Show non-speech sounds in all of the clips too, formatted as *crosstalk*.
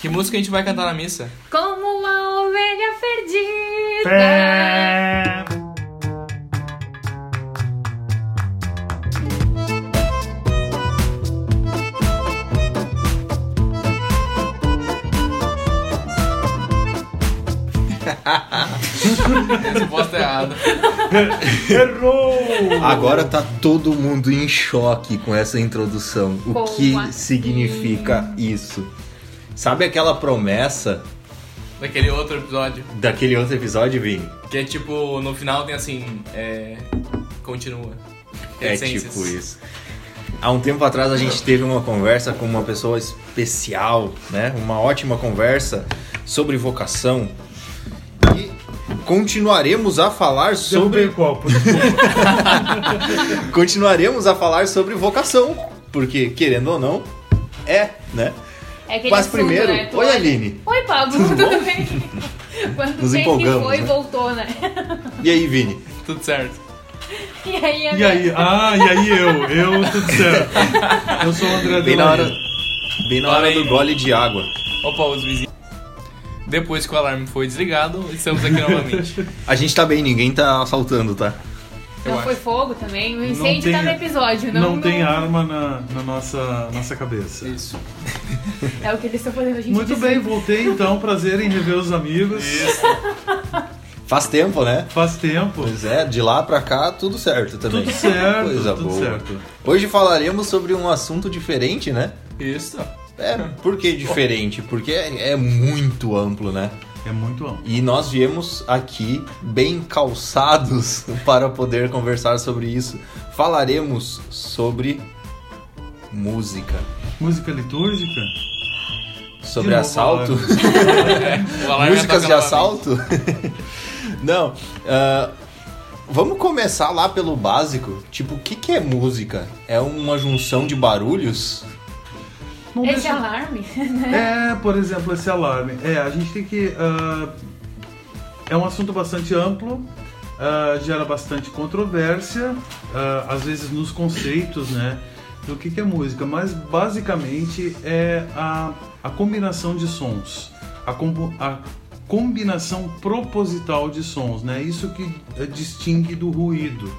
Que música a gente vai cantar na missa? Como uma ovelha perdida. Pé. *laughs* Resposta errada. Errou! Agora tá todo mundo em choque com essa introdução. O Como que assim? significa isso? Sabe aquela promessa Daquele outro episódio. daquele outro episódio, Vini? Que é tipo, no final tem assim. É. Continua. É Reticências. tipo isso. Há um tempo atrás a gente teve uma conversa com uma pessoa especial, né? Uma ótima conversa sobre vocação. E continuaremos a falar Derrubei sobre o copo, desculpa. *laughs* continuaremos a falar sobre vocação, porque querendo ou não, é, né? É aquele Mas assunto, primeiro, né? Oi Aline. Oi, Pablo, tudo, bem? *laughs* Quanto Nos tempo empolgamos, foi né? e voltou, né? E aí, Vini? Tudo certo. E aí, E aí? Ah, e aí eu? Eu, tudo certo. Eu sou o André Bem na hora, bem na hora do gole de água. Opa, os vizinhos. Depois que o alarme foi desligado, estamos aqui novamente. A gente tá bem, ninguém tá assaltando, tá? Eu Não acho. foi fogo também? O Não incêndio tem- tá no episódio, não, Não tem arma na, na nossa, nossa cabeça. Isso. *laughs* É o que eles estão fazendo a gente Muito dizer. bem, voltei então. Prazer em rever os amigos. Isso. *laughs* Faz tempo, né? Faz tempo. Pois é, de lá pra cá tudo certo também. Tudo certo, Coisa tudo boa. certo. Hoje falaremos sobre um assunto diferente, né? Isso. É, por que diferente? Porque é, é muito amplo, né? É muito amplo. E nós viemos aqui bem calçados *laughs* para poder conversar sobre isso. Falaremos sobre música, Música litúrgica? sobre De assalto, *laughs* músicas de assalto. *laughs* Não, ah, vamos começar lá pelo básico. Tipo, o que, que é música? É uma junção de barulhos? Não Esse deixa- alarme. *laughs* É, por exemplo, esse alarme. É, a gente tem que. ah, é um assunto bastante amplo, ah, gera bastante controvérsia, ah, às vezes nos conceitos, né? Do que, que é música, mas basicamente é a, a combinação de sons, a, compo- a combinação proposital de sons, né? Isso que eh, distingue do ruído.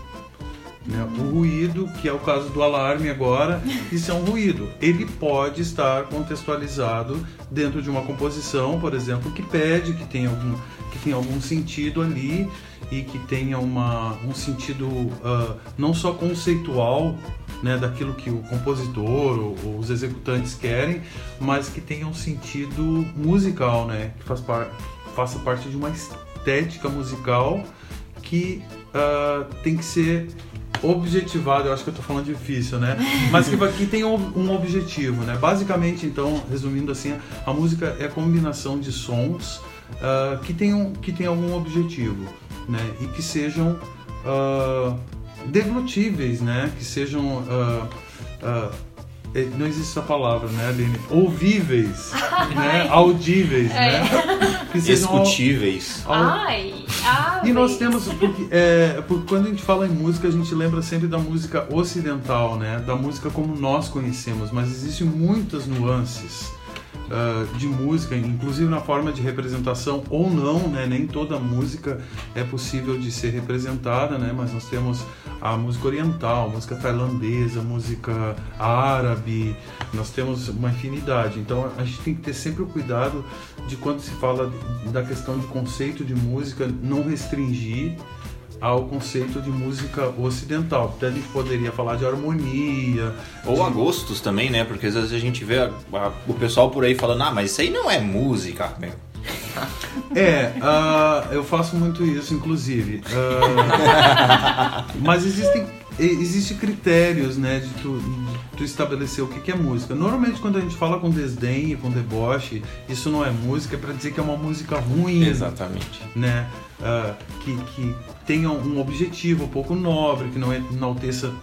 Né? O ruído, que é o caso do alarme agora, isso é um ruído. Ele pode estar contextualizado dentro de uma composição, por exemplo, que pede que tenha algum, que tenha algum sentido ali e que tenha uma, um sentido ah, não só conceitual né, daquilo que o compositor ou, ou os executantes querem, mas que tenha um sentido musical, né, que faz par, faça parte de uma estética musical que ah, tem que ser objetivado, eu acho que eu tô falando difícil, né? Mas que, que tem um, um objetivo, né? Basicamente, então, resumindo assim, a música é a combinação de sons ah, que tenham que tem algum objetivo, né? E que sejam ah, deglutíveis, né? Que sejam eh, não existe essa palavra, né, Aline? Ouvíveis, *laughs* né? Audíveis, né? *laughs* Que sejam au- Discutíveis. au- Ai, ai. e nós temos, porque, é, porque quando a gente fala em música, a gente lembra sempre da música ocidental, né? Da música como nós conhecemos, mas existem muitas nuances ah, de música, inclusive na forma de representação ou não, né? Nem toda música é possível de ser representada, né? Mas nós temos a música oriental, música tailandesa, música árabe, nós temos uma infinidade. Então a gente tem que ter sempre o cuidado de quando se fala da questão de conceito de música, não restringir ao conceito de música ocidental. Até a gente poderia falar de harmonia, Ou a gostos também, né? Porque às vezes a gente vê a- a- o pessoal por aí falando, ah, mas isso aí não é música, meu. É, ah, eu faço muito isso, inclusive. Ah, *laughs* mas existem existem critérios, né, de tu, de tu estabelecer o que, é música. Normalmente quando a gente fala com desdém e com deboche, isso não é música, é para dizer que é uma música ruim. Exatamente. né? ah, que, que tenha um objetivo um pouco nobre, que não enalteça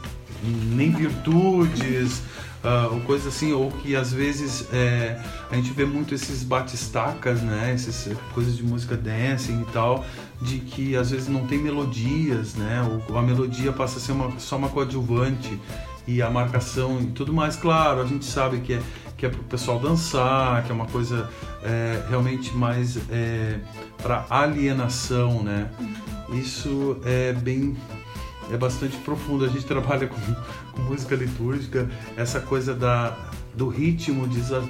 nem virtudes, ah, ou coisa assim, ou que às vezes é, a gente vê muito esses batistacas, né? Essas coisas de música dancing e tal, de que às vezes não tem melodias, né? Ou a melodia passa a ser uma, só uma coadjuvante e a marcação e tudo mais. Claro, a gente sabe que é, que é pro pessoal dançar, que é uma coisa é, realmente mais é, para alienação, né? Isso é bem é bastante profundo. A gente *laughs* trabalha com, com música litúrgica, essa coisa da, do ritmo desa,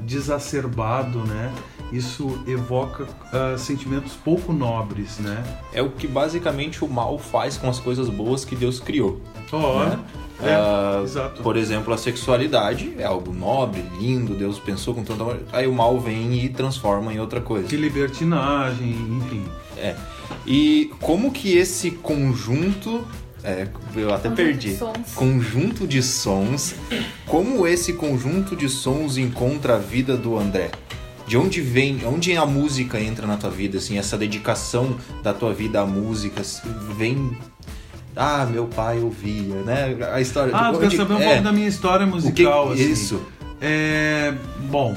desacerbado, né? Isso evoca uh, sentimentos pouco nobres, né? É o que basicamente o mal faz com as coisas boas que Deus criou. Oh, né? É, Ah, exato. Por exemplo, a sexualidade é algo nobre, lindo, Deus pensou com tanto amor. Aí o mal vem e transforma em outra coisa. De libertinagem, enfim. É. E como que esse conjunto. É, eu até Conjunto perdi. de sons. Conjunto de sons. Como esse conjunto de sons encontra a vida do André? De onde vem, onde a música entra na tua vida, assim, essa dedicação da tua vida à música vem. Ah, meu pai ouvia, né? A história. Ah, tu quer saber um é, pouco da minha história o que, musical, assim? Isso. É, bom,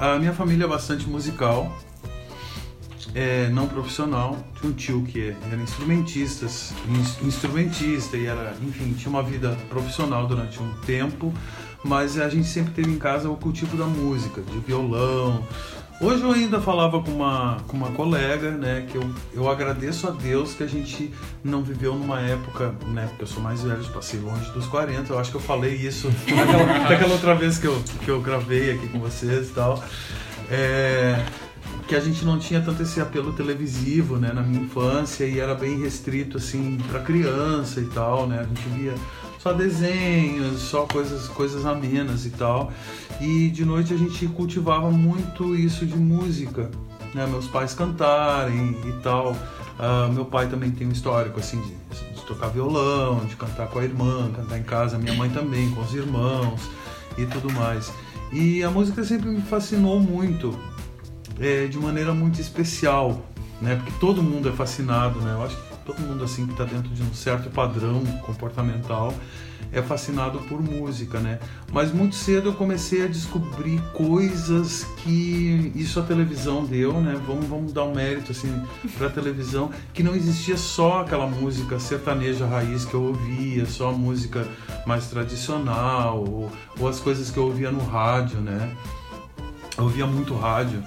a minha família é bastante musical, é, não profissional. Tinha um tio que era instrumentista, ins- instrumentista e era, enfim, tinha uma vida profissional durante um tempo, mas a gente sempre teve em casa o cultivo da música, de violão. Hoje eu ainda falava com uma, com uma colega, né, que eu, eu agradeço a Deus que a gente não viveu numa época, né, porque eu sou mais velho, passei longe dos 40, eu acho que eu falei isso *laughs* daquela, daquela outra vez que eu, que eu gravei aqui com vocês e tal. É, que a gente não tinha tanto esse apelo televisivo, né, na minha infância e era bem restrito assim para criança e tal, né? A gente via só desenhos, só coisas coisas amenas e tal. E de noite a gente cultivava muito isso de música, né? Meus pais cantarem e tal. Ah, meu pai também tem um histórico assim de, de tocar violão, de cantar com a irmã, cantar em casa. Minha mãe também com os irmãos e tudo mais. E a música sempre me fascinou muito é, de maneira muito especial, né? Porque todo mundo é fascinado, né? Eu acho que todo mundo assim que está dentro de um certo padrão comportamental é fascinado por música, né? Mas muito cedo eu comecei a descobrir coisas que isso a televisão deu, né? Vamos, vamos dar um mérito assim para a televisão que não existia só aquela música sertaneja raiz que eu ouvia, só música mais tradicional ou, ou as coisas que eu ouvia no rádio, né? eu ouvia muito rádio,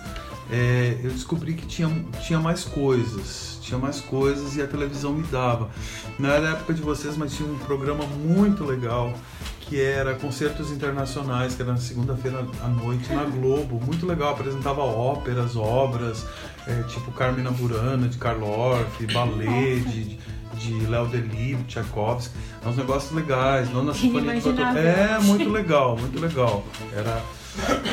é, eu descobri que tinha, tinha mais coisas, tinha mais coisas e a televisão me dava. Não era da época de vocês, mas tinha um programa muito legal que era Concertos Internacionais, que era na segunda-feira à noite na Globo, muito legal, apresentava óperas, obras, é, tipo Carmina Burana, de Karl Orff, ballet, de, de Léo Delibes, Tchaikovsky, uns negócios legais, Nona Sinfonia de. Inimaginável. É, muito legal, muito legal. Era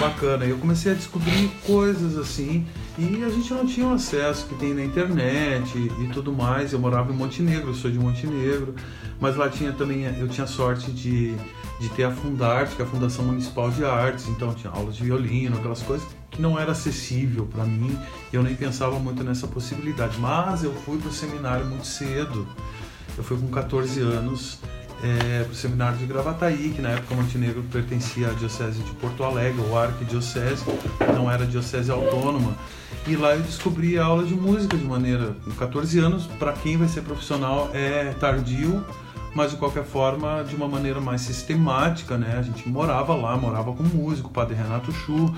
bacana. Eu comecei a descobrir coisas assim e a gente não tinha o acesso que tem na internet e, e tudo mais. Eu morava em Montenegro, eu sou de Montenegro, mas lá tinha também, eu tinha sorte de, de ter a Fundarte, que é a Fundação Municipal de Artes, então tinha aulas de violino, aquelas coisas que não era acessível para mim eu nem pensava muito nessa possibilidade. Mas eu fui para o seminário muito cedo. Eu fui com 14 anos é, para o seminário de Gravataí, que na época Montenegro pertencia à Diocese de Porto Alegre, ou Arquidiocese, não era diocese autônoma. E lá eu descobri a aula de música de maneira. Com 14 anos, para quem vai ser profissional, é tardio, mas de qualquer forma, de uma maneira mais sistemática, né? A gente morava lá, morava com músico, o padre Renato Chu,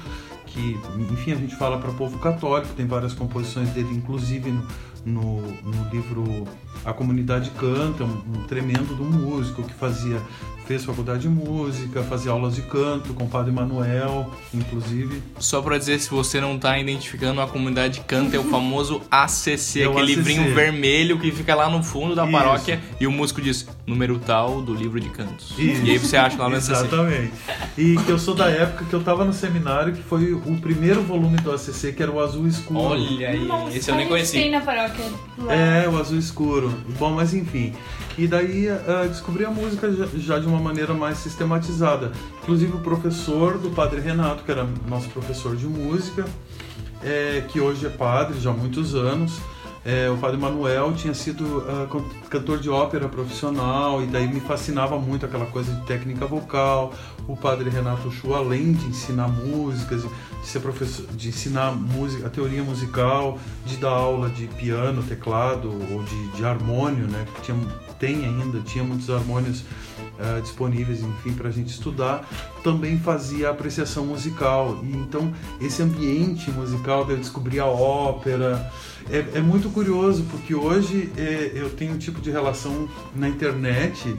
que, enfim, a gente fala para o povo católico, tem várias composições dele, inclusive no, no, no livro A Comunidade Canta, um, um tremendo um músico que fazia, fez faculdade de música, fazia aulas de canto com o padre Manuel, inclusive. Só pra dizer, se você não tá identificando, a comunidade canta é o famoso ACC, É o aquele ACC. livrinho vermelho que fica lá no fundo da Isso. paróquia e o músico diz número tal do livro de cantos. Isso. E aí você acha lá no ACC. Exatamente. E que eu sou da época que eu tava no seminário, que foi o primeiro volume do ACC, que era o Azul Escuro. Olha aí, Nossa, esse eu nem gente Tem conheci. na paróquia. lá. É, o azul escuro. Bom, mas enfim. E daí ah, descobri a música já, já de uma maneira mais sistematizada. Inclusive o professor do padre Renato, que era nosso professor de música, é, que hoje é padre já há muitos anos. É, o padre Manuel tinha sido can- cantor de ópera profissional e daí me fascinava muito aquela coisa de técnica vocal. O padre Renato Chu, além de ensinar músicas, de ser professor, de ensinar música, a teoria musical, de dar aula de piano, teclado ou de, de harmônio, né? Que tinha, tem ainda, tinha muitos harmônios ah, disponíveis, enfim, para a gente estudar, também fazia apreciação musical. E então esse ambiente musical eu descobrir a ópera é, é muito curioso porque hoje é, eu tenho um tipo de relação na internet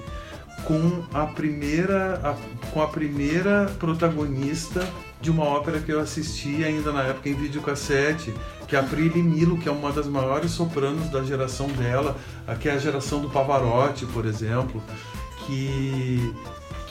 com a primeira a- com a primeira protagonista de uma ópera que eu assisti ainda na época em videocassete, que é a Prilly Milo, que é uma das maiores sopranos da geração dela, que é a geração do Pavarotti, por exemplo, que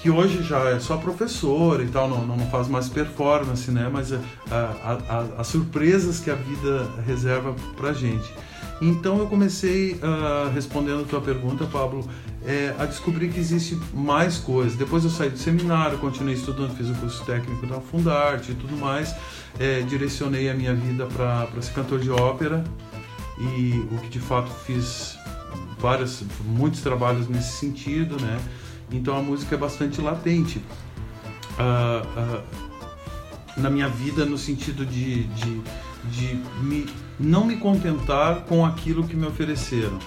que hoje já é só professora e tal, não, não faz mais performance, né? Mas a- as surpresas que a vida reserva pra gente. Então eu comecei, ah, respondendo a tua pergunta, Pablo, é, a descobrir que existe mais coisas. Depois eu saí do seminário, continuei estudando, fiz o curso técnico da Fundarte e tudo mais. É, direcionei a minha vida para ser cantor de ópera e o que de fato fiz vários, muitos trabalhos nesse sentido, né? Então a música é bastante latente. Ah, ah, na minha vida no sentido de, de, de me, não me contentar com aquilo que me ofereceram.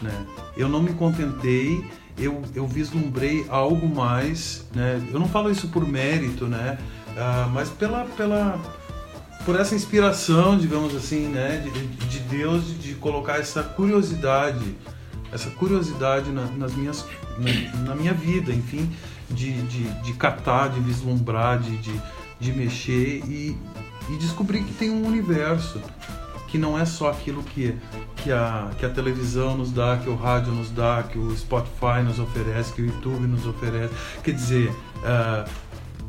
Né? Eu não me contentei, eu, eu vislumbrei algo mais. Né? Eu não falo isso por mérito, né? Ah, mas pela, pela, por essa inspiração, digamos assim, né? de, de Deus de, de colocar essa curiosidade, essa curiosidade na, nas minhas, na, na minha vida, enfim, de, de, de catar, de vislumbrar, de, de, de mexer e, e descobrir que tem um universo que não é só aquilo que, que, a, que a televisão nos dá, que o rádio nos dá, que o Spotify nos oferece, que o YouTube nos oferece. Quer dizer, ah,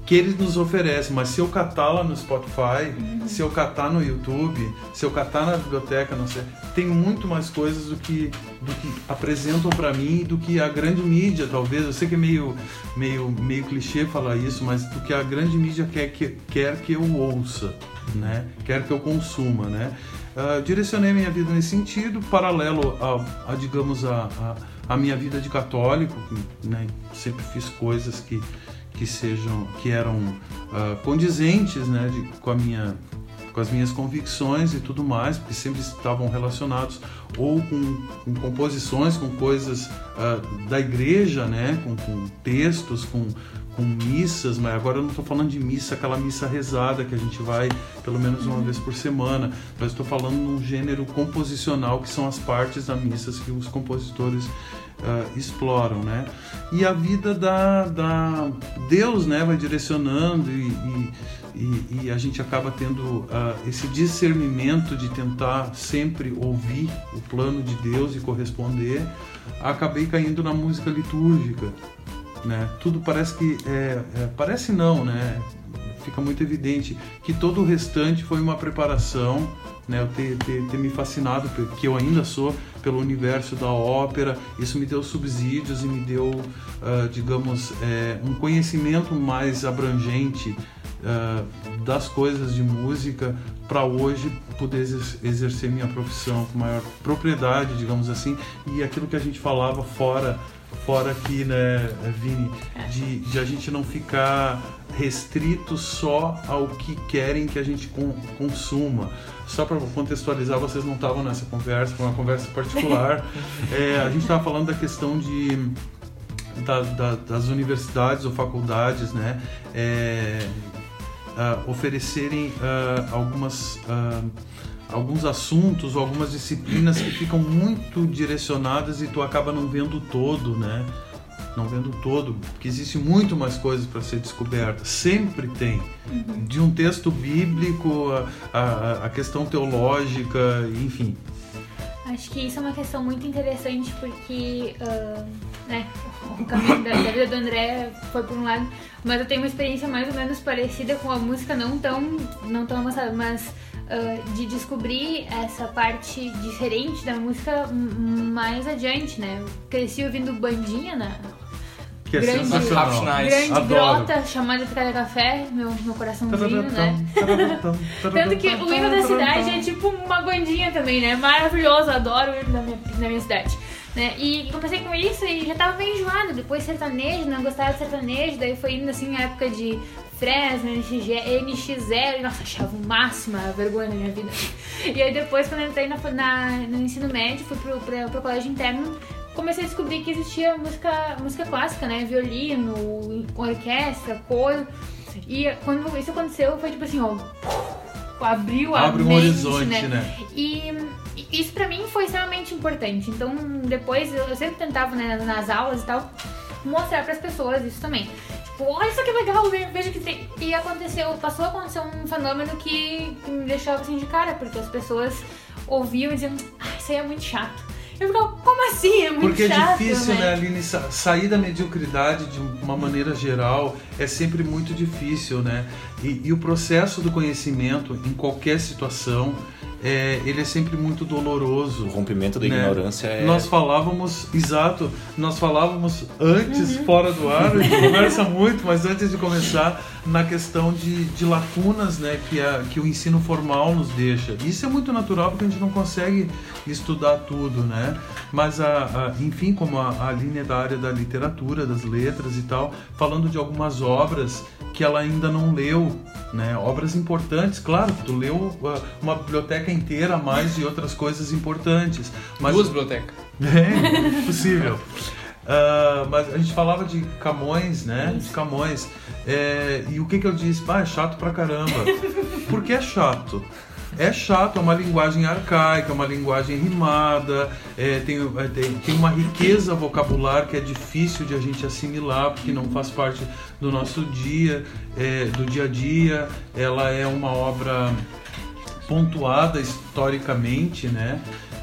que eles nos oferecem, mas se eu catar lá no Spotify, se eu catar no YouTube, se eu catar na biblioteca, não sei, tem muito mais coisas do que, do que apresentam para mim do que a grande mídia, talvez. Eu sei que é meio, meio, meio clichê falar isso, mas do que a grande mídia quer que, quer que eu ouça, né? Quer que eu consuma, né? Ah, direcionei minha vida nesse sentido, paralelo a, a, digamos, a, a, a minha vida de católico, né? Sempre fiz coisas que que sejam que eram ah, condizentes né, de- com a minha com as minhas convicções e tudo mais, porque sempre estavam relacionados ou com, com composições, com coisas ah, da igreja, né, com, com textos, com, com missas, mas agora eu não estou falando de missa, aquela missa rezada que a gente vai pelo menos uma vez por semana, mas estou falando num gênero composicional que são as partes da missas que os compositores ah, exploram, né? E a vida da, da Deus, né, vai direcionando e, e, e- a gente acaba tendo ah, esse discernimento de tentar sempre ouvir o plano de Deus e corresponder. Acabei caindo na música litúrgica, né? Tudo parece que é, é- parece não, né? Fica muito evidente que todo o restante foi uma preparação, né? Eu ter, ter, ter me fascinado, que eu ainda sou, pelo universo da ópera. Isso me deu subsídios e me deu, ah, digamos, é, um conhecimento mais abrangente ah, das coisas de música para hoje poder exer- exercer minha profissão com maior propriedade, digamos assim, e aquilo que a gente falava fora fora aqui, né, Vini, de, de a gente não ficar restrito só ao que querem que a gente con- consuma. Só para contextualizar, vocês não estavam nessa conversa, foi uma conversa particular. *laughs* É, a gente estava falando da questão de da- da- das universidades ou faculdades, né, é, ah, oferecerem ah, algumas ah, alguns assuntos ou algumas disciplinas que ficam muito direcionadas e tu acaba não vendo todo, né? Não vendo todo, porque existe muito mais coisas para ser descoberta. Sempre tem. De um texto bíblico, a, a, a questão teológica, enfim. Acho que isso é uma questão muito interessante porque ah, né, o caminho da, da vida do André foi por um lado, mas eu tenho uma experiência mais ou menos parecida com a música, não tão, não tão avançada, mas ah, de descobrir essa parte diferente da música mais adiante, né? Eu cresci ouvindo bandinha na Que é Grande- sensacional. Grande Adoro. grota chamada Picada Café, meu, meu coraçãozinho, né? Tanto que o hino da cidade é tipo uma bandinha também, né? Maravilhoso, adoro o hino da minha, da minha cidade. Né? E comecei com isso e já tava bem enjoado. Depois sertanejo, não gostava de sertanejo, daí foi indo assim época de Fresno, NX, NX0, e nossa, achava o máximo a vergonha da minha vida. E aí depois, quando eu entrei na, na- no ensino médio, fui pro, pro, pro colégio interno, comecei a descobrir que existia música, música clássica, né? Violino, orquestra, coro. E quando isso aconteceu, foi tipo assim, ó. Abriu a Abre um mente, horizonte, né? né? E isso pra mim foi extremamente importante. Então, depois eu sempre tentava, né, nas aulas e tal, mostrar pras pessoas isso também. Tipo, olha isso que legal, ve- veja que tem. E aconteceu, passou a acontecer um fenômeno que que me deixava assim de cara, porque as pessoas ouviam e diziam, ah, isso aí é muito chato. Eu ficava, como assim? É muito Porque chato. é difícil, né, Aline, sa- sair da mediocridade de uma maneira geral é sempre muito difícil, né? E, e o processo do conhecimento em qualquer situação, é, ele é sempre muito doloroso. O rompimento da né? ignorância é. Nós falávamos, exato, nós falávamos antes, Uhum. fora do ar, a gente *laughs* conversa muito, mas antes de começar, na questão de, de lacunas né, que, a, que o ensino formal nos deixa. Isso é muito natural porque a gente não consegue estudar tudo, né? Mas, a, a- enfim, como a, a linha é da área da literatura, das letras e tal, falando de algumas obras que ela ainda não leu, né? Obras importantes, claro, tu leu ah, uma biblioteca inteira a mais de outras coisas importantes. Mas Duas bibliotecas. *laughs* é, possível. Ah, mas a gente falava de Camões, né? De Camões. É, e o que que eu disse? Ah, é chato pra caramba. Por que é chato? É chato, é uma linguagem arcaica, é uma linguagem rimada, é, tem, é, tem, tem uma riqueza vocabular que é difícil de a gente assimilar, porque não faz parte do nosso dia, é, do dia a dia. Ela é uma obra pontuada historicamente, né?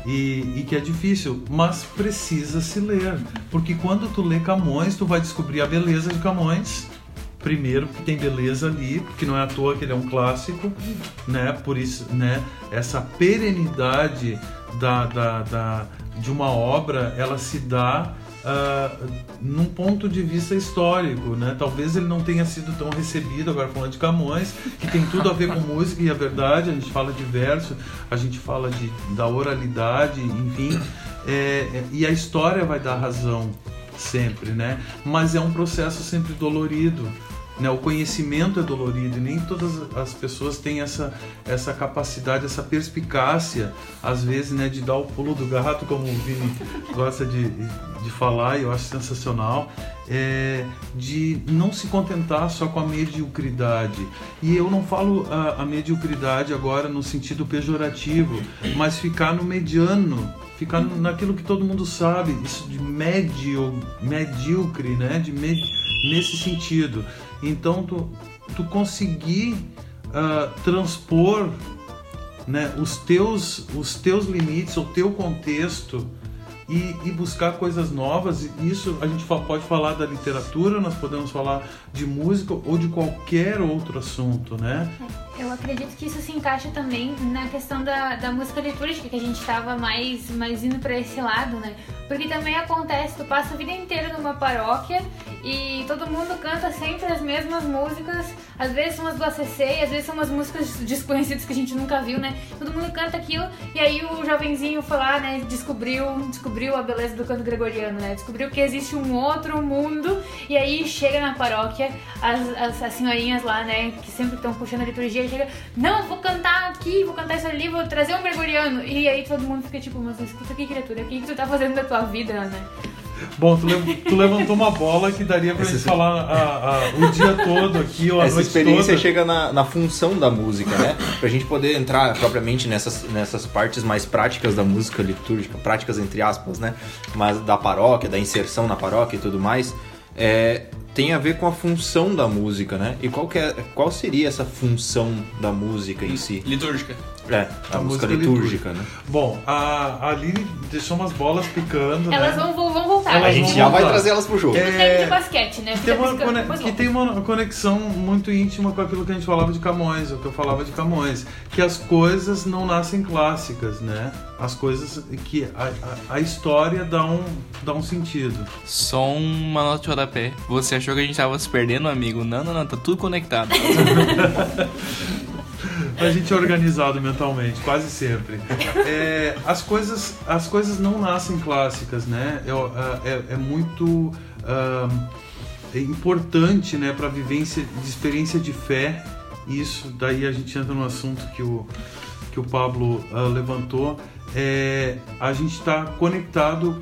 E, e que é difícil, mas precisa se ler, porque quando tu lê Camões, tu vai descobrir a beleza de Camões. Primeiro, que tem beleza ali, porque não é à toa que ele é um clássico, né? Por isso, né? Essa perenidade da, da, da- de uma obra, ela se dá ah, num ponto de vista histórico, né? Talvez ele não tenha sido tão recebido, agora falando de Camões, que tem tudo a ver com música e a verdade, a gente fala de verso, a gente fala de, da oralidade, enfim, é, é, e a história vai dar razão sempre, né? Mas é um processo sempre dolorido. Né, o conhecimento é dolorido e nem todas as pessoas têm essa, essa capacidade, essa perspicácia, às vezes, né, de dar o pulo do gato, como o Vini gosta de, de falar, e eu acho sensacional, é, de não se contentar só com a mediocridade. E eu não falo a, a mediocridade agora no sentido pejorativo, mas ficar no mediano, ficar naquilo que todo mundo sabe, isso de médio, medíocre, né, de med, nesse sentido. Então, tu, tu conseguir ah, transpor né, os, teus, os teus limites, o teu contexto e, e buscar coisas novas. Isso a gente pode falar da literatura, nós podemos falar de música ou de qualquer outro assunto, né? Eu acredito que isso se encaixa também na questão da, da música litúrgica, que a gente estava mais, mais indo para esse lado, né? Porque também acontece, tu passa a vida inteira numa paróquia e todo mundo canta sempre as mesmas músicas, às vezes são as do ACC, às vezes são umas músicas desconhecidas que a gente nunca viu, né? Todo mundo canta aquilo e aí o jovenzinho foi lá, né, descobriu, descobriu a beleza do canto gregoriano, né? Descobriu que existe um outro mundo e aí chega na paróquia, as, as, as senhorinhas lá, né, que sempre estão puxando a liturgia, chega, não, vou cantar aqui, vou cantar isso ali, vou trazer um gregoriano. E aí todo mundo fica tipo, mas escuta aqui, criatura, o que, que tu tá fazendo da tua vida, né? Bom, tu, le- tu levantou uma bola que daria pra Essa gente falar a- a- o dia todo aqui, ou a Essa noite experiência toda. chega na, na função da música, né? Pra gente poder entrar propriamente nessas, nessas partes mais práticas da música litúrgica, práticas entre aspas, né? Mas da paróquia, da inserção na paróquia e tudo mais, é, tem a ver com a função da música, né? E qual, que é, qual seria essa função da música em si? Litúrgica. É, a, A música, música litúrgica, né? Bom, a a Aline deixou umas bolas picando, Elas né? vão, vão, Elas A gente já vai trazer elas pro jogo. É, treino de basquete, né? Que tem, uma, piscando, cone- depois que tem uma conexão muito íntima com aquilo que a gente falava de Camões, o que eu falava de Camões, que as coisas não nascem clássicas, né? As coisas que a, a, a história dá um, dá um sentido. Só uma nota de rodapé. Você achou que a gente tava se perdendo, amigo? Não, não, não, tá tudo conectado. *laughs* A gente é organizado mentalmente, quase sempre. É, as, coisas, as coisas não nascem clássicas, né? É, é, é muito é importante né, para a vivência de experiência de fé. Isso, daí a gente entra no assunto que o, que o Pablo ah, levantou. É, a gente está conectado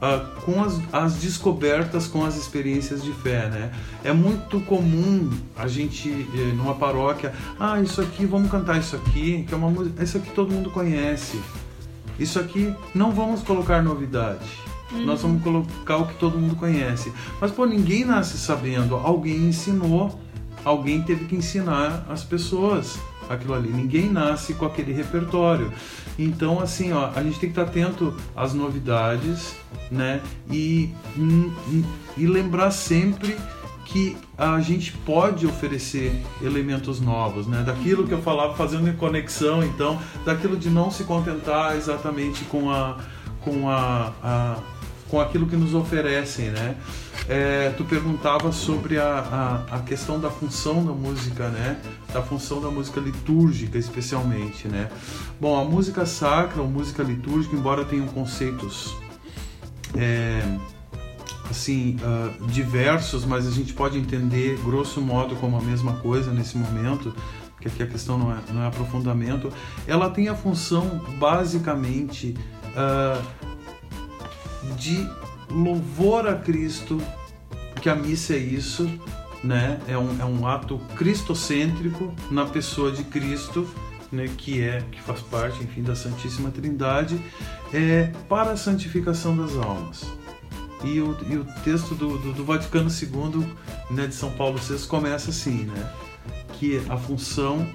uh, com as, as, descobertas, com as experiências de fé, né? É muito comum a gente, eh, numa paróquia, ah, isso aqui, vamos cantar isso aqui, que é uma música, isso aqui todo mundo conhece. Isso aqui não vamos colocar novidade. Uhum. Nós vamos colocar o que todo mundo conhece. Mas, pô, ninguém nasce sabendo. Alguém ensinou, alguém teve que ensinar as pessoas aquilo ali. Ninguém nasce com aquele repertório. Então, assim, ó, a gente tem que estar atento às novidades, né? E, e lembrar sempre que a gente pode oferecer elementos novos, né? Daquilo que eu falava, fazendo conexão, então, daquilo de não se contentar exatamente com a com a, a com aquilo que nos oferecem, né? É, tu perguntava sobre a, a, a, questão da função da música, né? Da função da música litúrgica, especialmente, né? Bom, a música sacra, ou música litúrgica, embora tenham conceitos é, assim uh, diversos, mas a gente pode entender grosso modo como a mesma coisa nesse momento, que aqui a questão não é, não é aprofundamento. Ela tem a função basicamente uh, de louvor a Cristo, porque a missa é isso, né? É um, é um ato cristocêntrico na pessoa de Cristo, né? Que é que faz parte, enfim, da Santíssima Trindade, é para a santificação das almas. E o, e o texto do, do, do Vaticano II, né, de São Paulo VI, começa assim, né? Que a função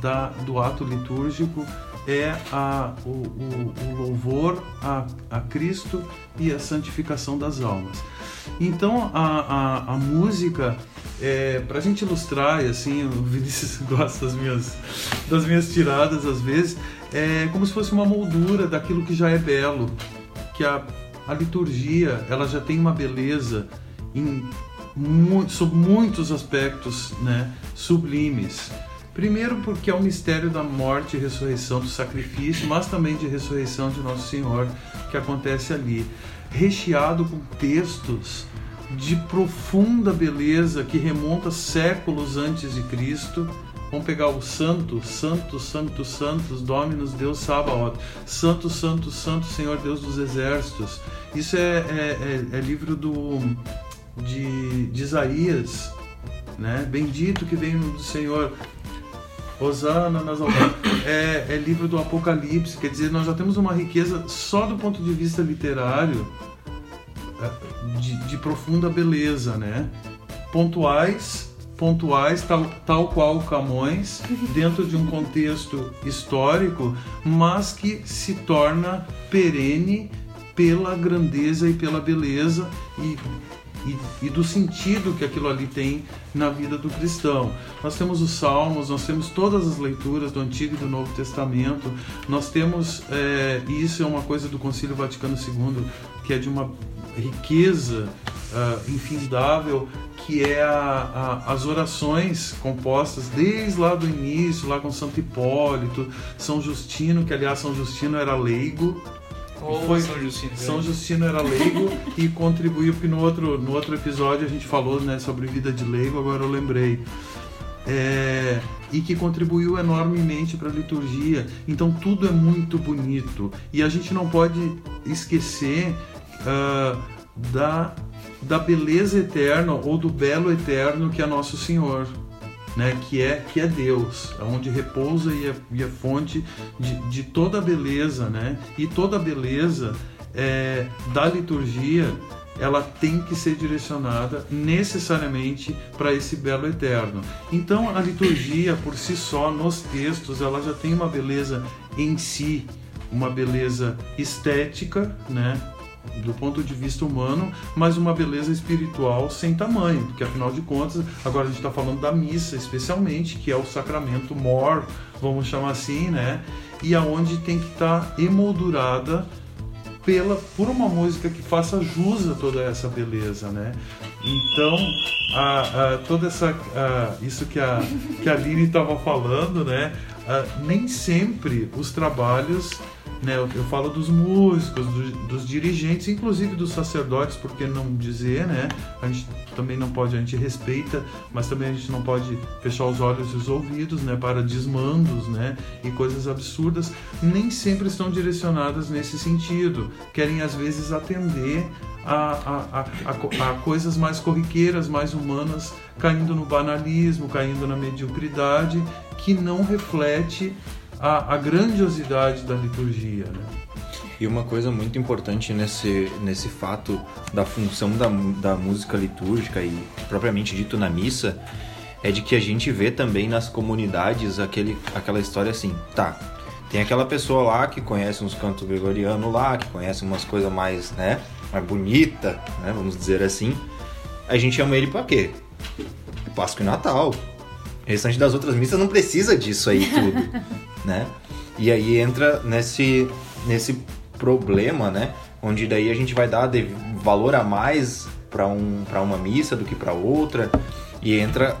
da, do ato litúrgico é a, o, o, o louvor a, a, Cristo e a santificação das almas. Então a, a, a música, é, para a gente ilustrar, e assim, o Vinícius *laughs* gosta das minhas, das minhas tiradas às vezes, é como se fosse uma moldura daquilo que já é belo, que a a liturgia ela já tem uma beleza em sob muitos aspectos né, sublimes. Primeiro, porque é o mistério da morte e ressurreição do sacrifício, mas também de ressurreição de Nosso Senhor que acontece ali, recheado com textos de profunda beleza que remonta séculos antes de Cristo Vamos pegar o Santo, Santo, Santo, Santos, Dominus Deus Sabaoth. Santo, Santo, Santo, Senhor Deus dos Exércitos. Isso é, é, é, é livro do, de, de Isaías, né? Bendito que vem do Senhor. Osana nas é, é livro do Apocalipse, quer dizer, nós já temos uma riqueza só do ponto de vista literário é, de, de profunda beleza, né? Pontuais, pontuais, tal, tal qual Camões, dentro de um contexto histórico, mas que se torna perene pela grandeza e pela beleza e, e, e, do sentido que aquilo ali tem na vida do cristão. Nós temos os Salmos, nós temos todas as leituras do Antigo e do Novo Testamento, nós temos, é, e isso é uma coisa do Concílio Vaticano II, que é de uma riqueza uh, infindável, que é a, a, as orações compostas desde lá do início, lá com Santo Hipólito, São Justino, que aliás São Justino era leigo. Ou foi, São Justino. São Justino era leigo e contribuiu, porque no outro, no outro episódio a gente falou né, sobre vida de leigo, agora eu lembrei. É, e que contribuiu enormemente para a liturgia. Então tudo é muito bonito e a gente não pode esquecer uh, da da beleza eterna ou do belo eterno que é nosso Senhor, né? que, é, que é Deus, onde repousa e é, e é fonte de, de, toda a beleza, né? e toda a beleza é, da liturgia ela tem que ser direcionada necessariamente para esse belo eterno. Então a liturgia por si só nos textos ela já tem uma beleza em si, uma beleza estética, né? Do ponto de vista humano, mas uma beleza espiritual sem tamanho, porque afinal de contas, agora a gente está falando da missa, especialmente, que é o sacramento mor, vamos chamar assim, né? E aonde tem que estar tá emoldurada pela por uma música que faça jus a toda essa beleza, né? Então, a, a, toda essa a, isso que a que a Lili estava falando, né? nem sempre os trabalhos né, eu, eu, falo dos músicos, do, dos dirigentes, inclusive dos sacerdotes, por que não dizer, né? A gente também não pode, a gente respeita, mas também a gente não pode fechar os olhos e os ouvidos, né, para desmandos, né, e coisas absurdas, nem sempre estão direcionadas nesse sentido. Querem às vezes atender a, a, a, a, coisas mais corriqueiras, mais humanas, caindo no banalismo, caindo na mediocridade, que não reflete a, a grandiosidade da liturgia. Né? E uma coisa muito importante nesse, nesse fato da função da, da música litúrgica e propriamente dito na missa é de que a gente vê também nas comunidades aquele, aquela história assim, tá, tem aquela pessoa lá que conhece uns cantos gregorianos lá, que conhece umas coisas mais, né, mais bonita, né, vamos dizer assim. A gente chama ele para quê? Páscoa e Natal. O restante das outras missas não precisa disso aí tudo. *laughs* né? E aí entra nesse, nesse problema, né? Onde daí a gente vai dar valor a mais para um, uma missa do que para outra e entra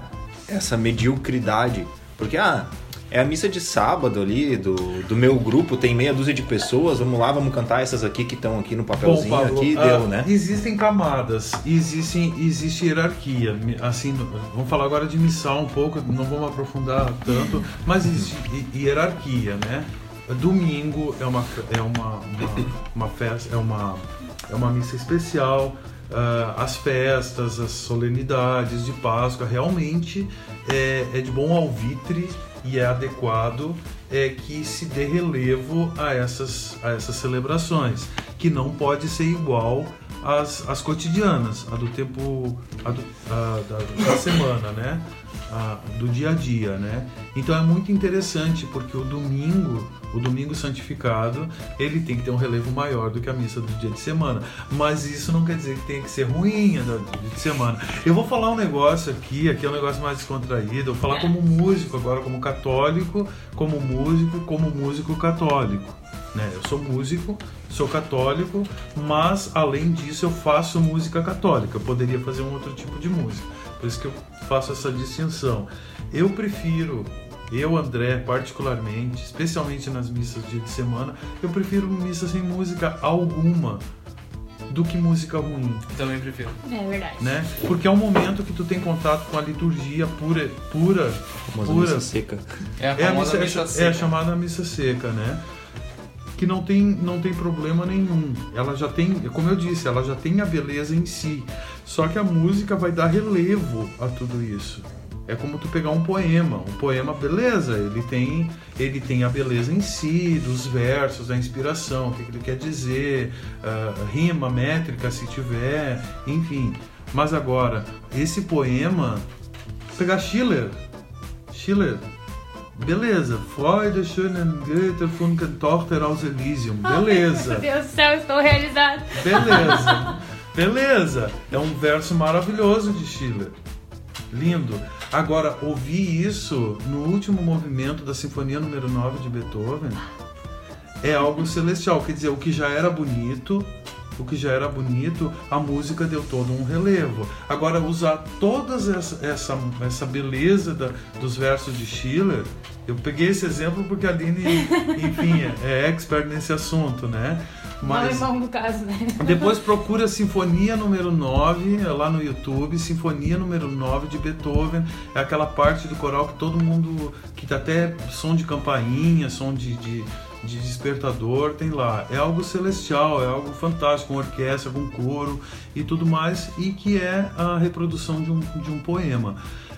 essa mediocridade. Porque, ah, é a missa de sábado ali do, do meu grupo, tem meia dúzia de pessoas, vamos lá, vamos cantar essas aqui que estão aqui no papelzinho Bom, Pablo, aqui, uh, deu, né? Existem camadas, existem, existe hierarquia. Assim, vamos falar agora de missal um pouco, não vamos aprofundar tanto, mas existe hierarquia, né? Domingo é uma, é uma, uma, uma festa, é uma, é uma missa especial. Uh, as festas, as solenidades de Páscoa, realmente é, é de bom alvitre e é adequado é que se dê relevo a essas, a essas celebrações, que não pode ser igual às, às cotidianas, a do tempo a do, a, da, da semana, né? a, do dia a dia, né? Então é muito interessante porque o domingo, o domingo santificado, ele tem que ter um relevo maior do que a missa do dia de semana. Mas isso não quer dizer que tem que ser ruim do dia de semana. Eu vou falar um negócio aqui, aqui é um negócio mais descontraído. Eu vou falar como músico agora, como católico, como músico, como músico católico. Né? Eu sou músico, sou católico, mas além disso eu faço música católica. Eu poderia fazer um outro tipo de música. Por isso que eu faço essa distinção. Eu prefiro, eu, André, particularmente, especialmente nas missas de dia de semana, eu prefiro missa sem música alguma do que música ruim. Também prefiro. É verdade. Né? Porque é um momento que tu tem contato com a liturgia pura, pura, pura. missa seca. É a, é a missa, missa é, seca. É a chamada missa seca, né? que não tem, não tem problema nenhum. Ela já tem, como eu disse, ela já tem a beleza em si. Só que a música vai dar relevo a tudo isso. É como tu pegar um poema. Um poema, beleza, ele tem, ele tem a beleza em si, dos versos, da inspiração, o que ele quer dizer, uh, rima, métrica, se tiver, enfim. Mas agora, esse poema, pegar Schiller, Schiller, Beleza, Freude, schönen Goethe, Funken Tochter aus Elysium. Beleza. Meu Deus do céu, estou realizado. Beleza. Beleza. É um verso maravilhoso de Schiller. Lindo. Agora, ouvir isso no último movimento da Sinfonia número 9 de Beethoven é algo celestial. Quer dizer, o que já era bonito, o que já era bonito, a música deu todo um relevo. Agora, usar toda essa, essa, essa beleza da, dos versos de Schiller, eu peguei esse exemplo porque a Aline, enfim, é, é expert nesse assunto, né? Mas, Não no caso, né? *laughs* Depois procura Sinfonia número 9 é lá no YouTube, Sinfonia número 9 de Beethoven. É aquela parte do coral que todo mundo. que tá até som de campainha, som de, de de despertador tem lá. É algo celestial, é algo fantástico, com orquestra, com coro e tudo mais, e que é a reprodução de um, de um poema.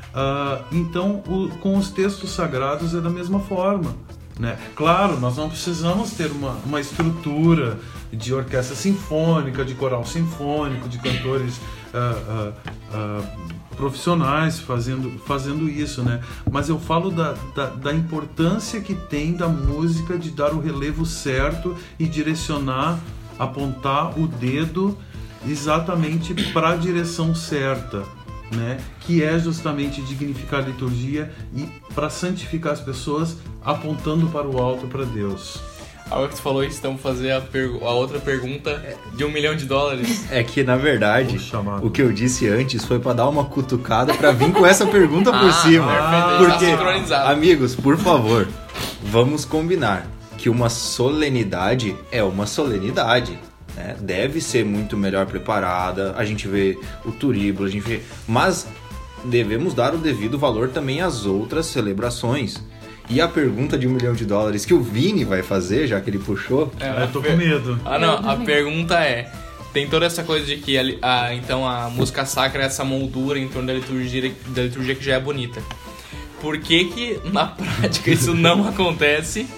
Uh, então, o, com os textos sagrados é da mesma forma. Né? Claro, nós não precisamos ter uma, uma estrutura de orquestra sinfônica, de coral sinfônico, de cantores uh, uh, profissionais fazendo, fazendo isso, né? Mas eu falo da, da, da, importância que tem da música de dar o relevo certo e direcionar, apontar o dedo exatamente para a direção certa, né? Que é justamente dignificar a liturgia e para santificar as pessoas, apontando para o alto, para Deus. Agora que tu falou isso, então fazer a, a, outra pergunta de um milhão de dólares. *laughs* É que, na verdade, o que eu disse antes foi para dar uma cutucada para vir com essa pergunta por ah, cima. Ah, Porque, amigos, por favor, vamos combinar que uma solenidade é uma solenidade. Né? Deve ser muito melhor preparada. A gente vê o turíbulo, a gente vê. Mas devemos dar o devido valor também às outras celebrações. E a pergunta de um milhão de dólares que o Vini vai fazer, já que ele puxou. É, eu tô com medo. Ah, não. A pergunta é: tem toda essa coisa de que a, a, então a música sacra é essa moldura em torno da liturgia, da liturgia que já é bonita. Por que que na *laughs* prática isso não acontece?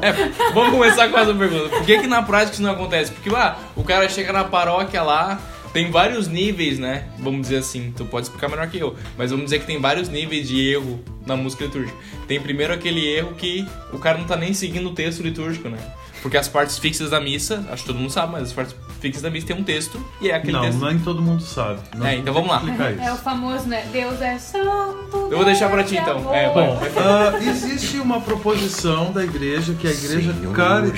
É, vamos começar com essa pergunta. Por que que na prática isso não acontece? Porque lá, ah, o cara chega na paróquia lá, tem vários níveis, né? Vamos dizer assim, tu pode explicar melhor que eu, mas vamos dizer que tem vários níveis de erro na música litúrgica. Tem primeiro aquele erro que o cara não tá nem seguindo o texto litúrgico, né? Porque as partes fixas da missa, acho que todo mundo sabe, mas as partes fixas da missa tem um texto e é aquele não, texto. Não, nem todo mundo sabe. Não é, então vamos lá. É o famoso, né? Deus é santo. Eu vou deixar pra ti então. É, Bom, uh, existe uma proposição da igreja que a igreja cari...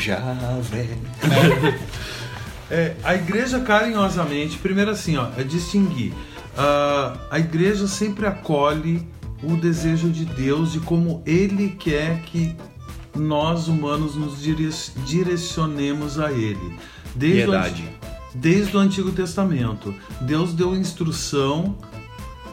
é, a igreja carinhosamente, primeiro assim, ó, é distinguir. Uh, a igreja sempre acolhe o desejo de Deus de como Ele quer que nós humanos nos direcionemos a Ele. Desde Piedade. O, desde o Antigo Testamento, Deus deu instrução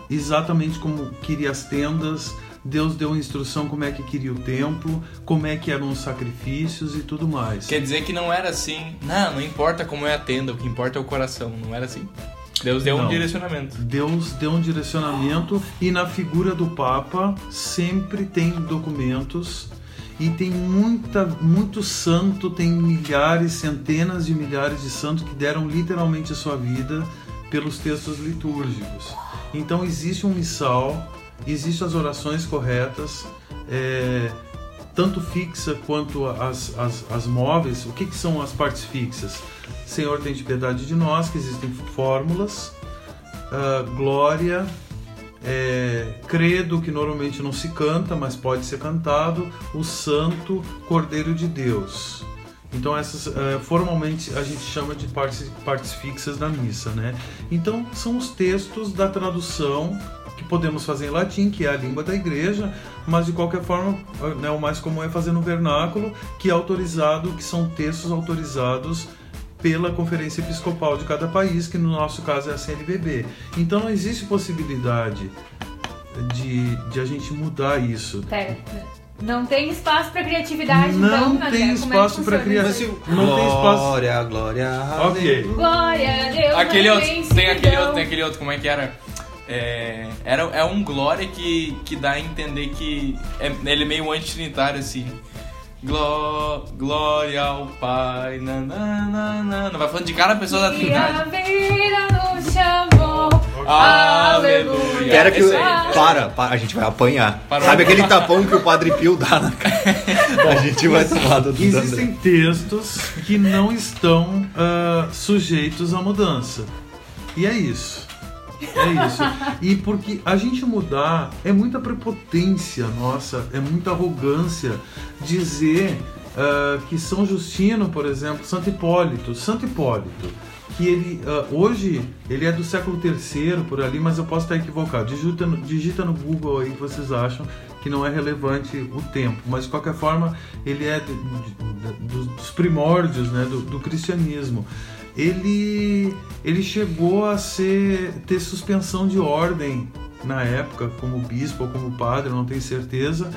exatamente como queria as tendas, Deus deu instrução como é que queria o templo, como é que eram os sacrifícios e tudo mais. Quer dizer que não era assim, não, não importa como é a tenda, o que importa é o coração, não era assim. Deus deu não. um direcionamento. Deus deu um direcionamento e na figura do Papa sempre tem documentos e tem muita, muito santo, tem milhares, centenas de milhares de santos que deram literalmente a sua vida pelos textos litúrgicos. Então existe um missal, existem as orações corretas, é, tanto fixa quanto as, as, as móveis. O que, que são as partes fixas? Senhor, tem de piedade de nós, que existem fórmulas, uh, glória, é, credo, que normalmente não se canta, mas pode ser cantado, o Santo Cordeiro de Deus. Então essas uh, formalmente a gente chama de partes, partes fixas da missa, né? Então são os textos da tradução que podemos fazer em latim, que é a língua da igreja, mas de qualquer forma, né, o mais comum é fazer no vernáculo, que é autorizado, que são textos autorizados pela conferência episcopal de cada país, que no nosso caso é a CNBB. Então não existe possibilidade de, de a gente mudar isso. Pera, não tem espaço para criatividade, não então, tem espaço é para criatividade. Não tem espaço. Glória, glória. Ok. Glória a Deus. Aquele outro, tem aquele outro, tem aquele outro, como é que era? É, era, é um glória que, que dá a entender que é, ele é meio anti-trinitário, assim. Gló, glória ao Pai, nananana. Vai falando de cada pessoa da Trindade. a vida nos chamou. Aleluia. Espera que. Para, para, a gente vai apanhar. Parou. Sabe aquele tapão que o Padre Pio dá na cara? *laughs* a gente vai tomar do Existem textos que não estão uh, sujeitos à mudança. E é isso. É isso. E porque a gente mudar é muita prepotência nossa, é muita arrogância dizer uh, que São Justino, por exemplo, Santo Hipólito, Santo Hipólito, que ele uh, hoje ele é do século III por ali, mas eu posso estar equivocado. Digita no, digita no Google aí que vocês acham que não é relevante o tempo, mas de qualquer forma ele é de, de, de, dos primórdios né, do, do cristianismo ele, ele chegou a ser ter suspensão de ordem na época, como bispo ou como padre, não tenho certeza,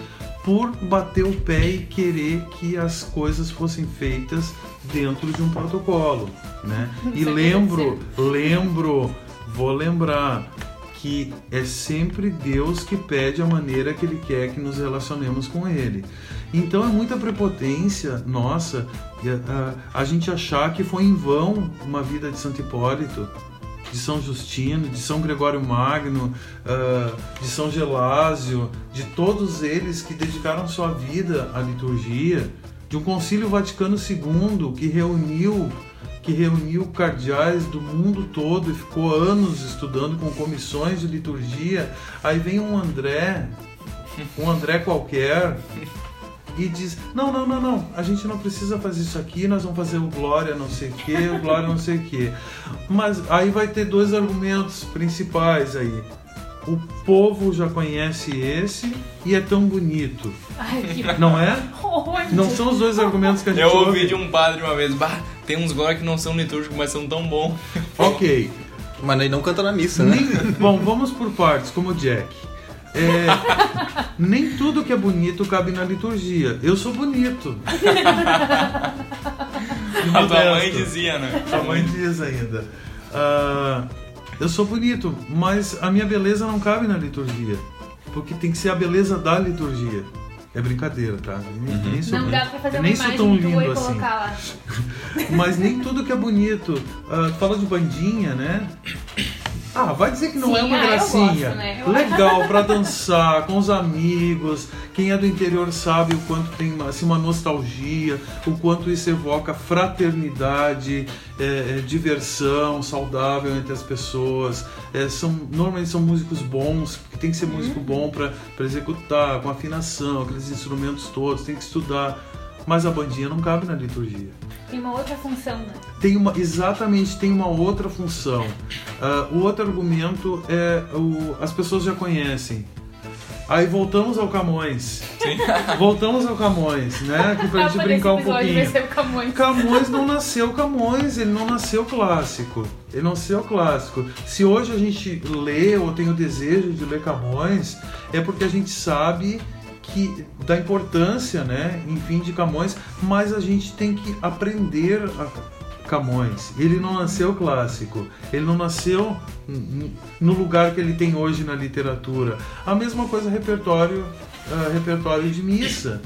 por bater o pé e querer que as coisas fossem feitas dentro de um protocolo, né? E lembro, lembro, vou lembrar que é sempre Deus que pede a maneira que Ele quer que nos relacionemos com Ele. Então é muita prepotência nossa a, a gente achar que foi em vão uma vida de Santo Hipólito, de São Justino, de São Gregório Magno, uh, de São Gelásio, de todos eles que dedicaram sua vida à liturgia, de um Concílio Vaticano II que reuniu que reuniu cardeais do mundo todo e ficou anos estudando com comissões de liturgia. Aí vem um André, um André qualquer, e diz: Não, não, não, não, a gente não precisa fazer isso aqui, nós vamos fazer o Glória não sei o que, o Glória não sei o que. Mas aí vai ter dois argumentos principais aí. o povo já conhece esse e é tão bonito. Ai, que Não é? Onde? Não são os dois argumentos que a gente Eu ouve. ouvi de um padre uma vez, bah, tem uns agora que não são litúrgicos, mas são tão bons. Ok. Mas ele não canta na missa, né? Nem- bom, vamos por partes, como o Jack. É, nem tudo que é bonito cabe na liturgia. Eu sou bonito. *laughs* A tua mãe dizia, né? A mãe diz ainda. Ah, eu sou bonito, mas a minha beleza não cabe na liturgia. Porque tem que ser a beleza da liturgia. É brincadeira, tá? Nem, nem sou, Não dá pra fazer uma nem sou tão e lindo assim. colocar lá. *laughs* Mas nem tudo que é bonito. Tu fala de bandinha, né? Ah, vai dizer que não Sim, é uma ah, gracinha. gosto, né? Legal pra dançar com os amigos. Quem é do interior sabe o quanto tem assim, uma nostalgia, o quanto isso evoca fraternidade, é, é, diversão saudável entre as pessoas. É, são, normalmente são músicos bons, que tem que ser músico Uhum. bom pra executar, com afinação, aqueles instrumentos todos, tem que estudar. Mas a bandinha não cabe na liturgia Tem uma outra função, né? tem uma exatamente tem uma outra função. Ah, o outro argumento é o, as pessoas já conhecem. Aí voltamos ao Camões. Voltamos ao Camões, né? Que pra Ah, gente brincar um pouquinho. ser o Camões. Camões não nasceu Camões, ele não nasceu clássico. Ele não nasceu clássico. Se hoje a gente lê ou tem o desejo de ler Camões, é porque a gente sabe que da importância, né, enfim, de Camões, mas a gente tem que aprender a Camões. Ele não nasceu clássico. Ele não nasceu no lugar que ele tem hoje na literatura. A mesma coisa repertório, ah, repertório de missa.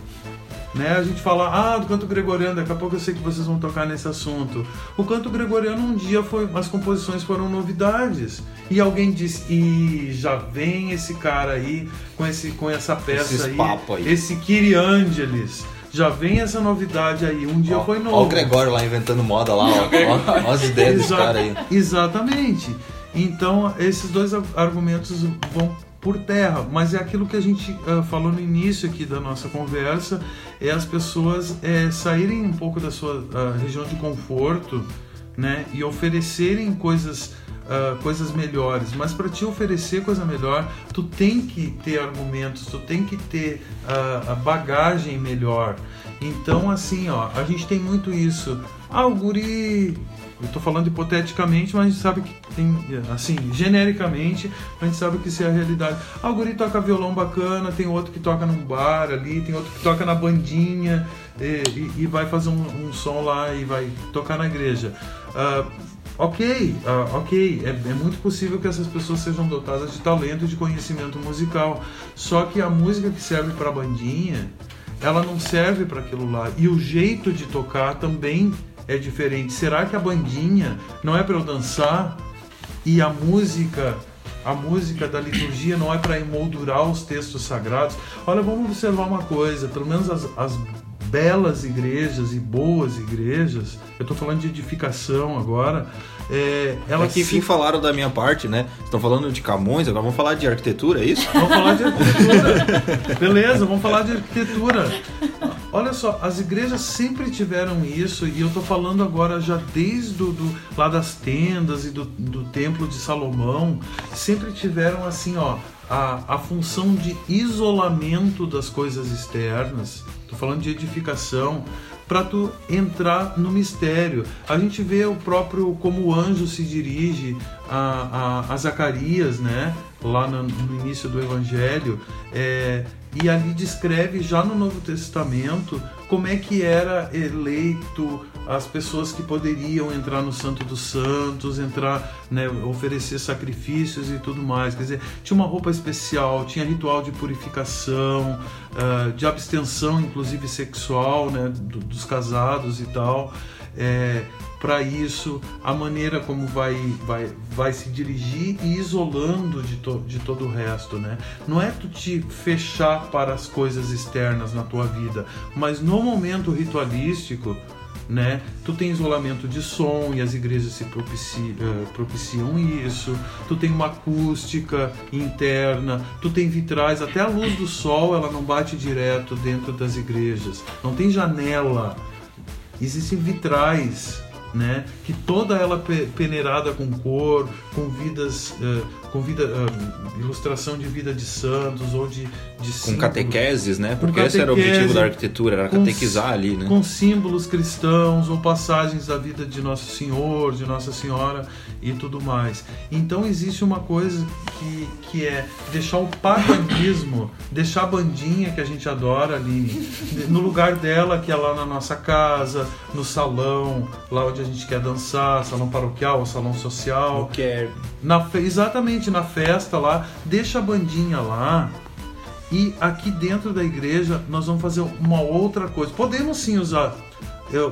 Né? A gente fala, ah, do canto gregoriano, daqui a pouco eu sei que vocês vão tocar nesse assunto. O canto gregoriano um dia foi, as composições foram novidades. E alguém disse, e já vem esse cara aí com, esse, com essa peça Esses aí, papo aí. esse Kyrie Angelis. Já vem essa novidade aí, um dia Ó, foi novo. Ó o Gregório lá inventando moda lá, ó. *laughs* ó, ó as ideias Exa- caras aí. Exatamente. Então, esses dois ar- argumentos vão por terra, mas é aquilo que a gente ah, falou no início aqui da nossa conversa, é as pessoas eh, saírem um pouco da sua ah, região de conforto, né, e oferecerem coisas ah, coisas melhores, mas para te oferecer coisa melhor, tu tem que ter argumentos, tu tem que ter ah, a bagagem melhor. Então, assim, ó, a gente tem muito isso. Ah, o guri eu tô falando hipoteticamente, mas a gente sabe que tem, assim, genericamente, a gente sabe que isso é a realidade. Ah, o guri toca violão bacana, tem outro que toca num bar ali, tem outro que toca na bandinha e, e- e vai fazer um, um som lá e vai tocar na igreja. Ah, ok, ah, ok, é, é muito possível que essas pessoas sejam dotadas de talento e de conhecimento musical. Só que a música que serve para bandinha, ela não serve para aquilo lá. E o jeito de tocar também é diferente. Será que a bandinha não é para eu dançar e a música, a música da liturgia não é para emoldurar os textos sagrados? Olha, vamos observar uma coisa, pelo menos as, as belas igrejas e boas igrejas, eu estou falando de edificação agora, é, elas É que enfim falaram da minha parte, né? Estão falando de Camões, agora vamos falar de arquitetura, é isso? Vamos falar de arquitetura. Beleza, vamos falar de arquitetura. Olha só, as igrejas sempre tiveram isso e eu tô falando agora já desde do, do- lá das tendas e do, do templo de Salomão, sempre tiveram assim, ó, a, a função de isolamento das coisas externas. Tô falando de edificação para tu entrar no mistério. A gente vê o próprio como o anjo se dirige a, a, a Zacarias, né? Lá no, no início do Evangelho, é, e ali descreve já no Novo Testamento como é que era eleito as pessoas que poderiam entrar no Santo dos Santos, entrar, né, oferecer sacrifícios e tudo mais. Quer dizer, tinha uma roupa especial, tinha ritual de purificação, ah, de abstenção, inclusive sexual, né, do- dos casados e tal. É, para isso, a maneira como vai, vai, vai se dirigir e isolando de, to, de todo o resto, né? Não é tu te fechar para as coisas externas na tua vida, mas no momento ritualístico, né? Tu tem isolamento de som e as igrejas se propici, eh, propiciam isso. Tu tem uma acústica interna, tu tem vitrais, até a luz do sol ela não bate direto dentro das igrejas. Não tem janela. Existem vitrais, né? Que toda ela pe- peneirada com cor, com vidas, eh, com vida, uh, ilustração de vida de santos ou de, de Com catequeses, né? Porque esse era o objetivo da arquitetura, era catequizar ali, né? Com símbolos cristãos ou passagens da vida de Nosso Senhor, de Nossa Senhora e tudo mais. Então existe uma coisa que, que é deixar o paganismo, *coughs* deixar a bandinha que a gente adora ali, no lugar dela, que é lá na nossa casa, no salão, lá onde a gente quer dançar, salão paroquial, salão social. Quer. Na, exatamente, na festa lá, deixa a bandinha lá. E aqui dentro da igreja nós vamos fazer uma outra coisa. Podemos sim usar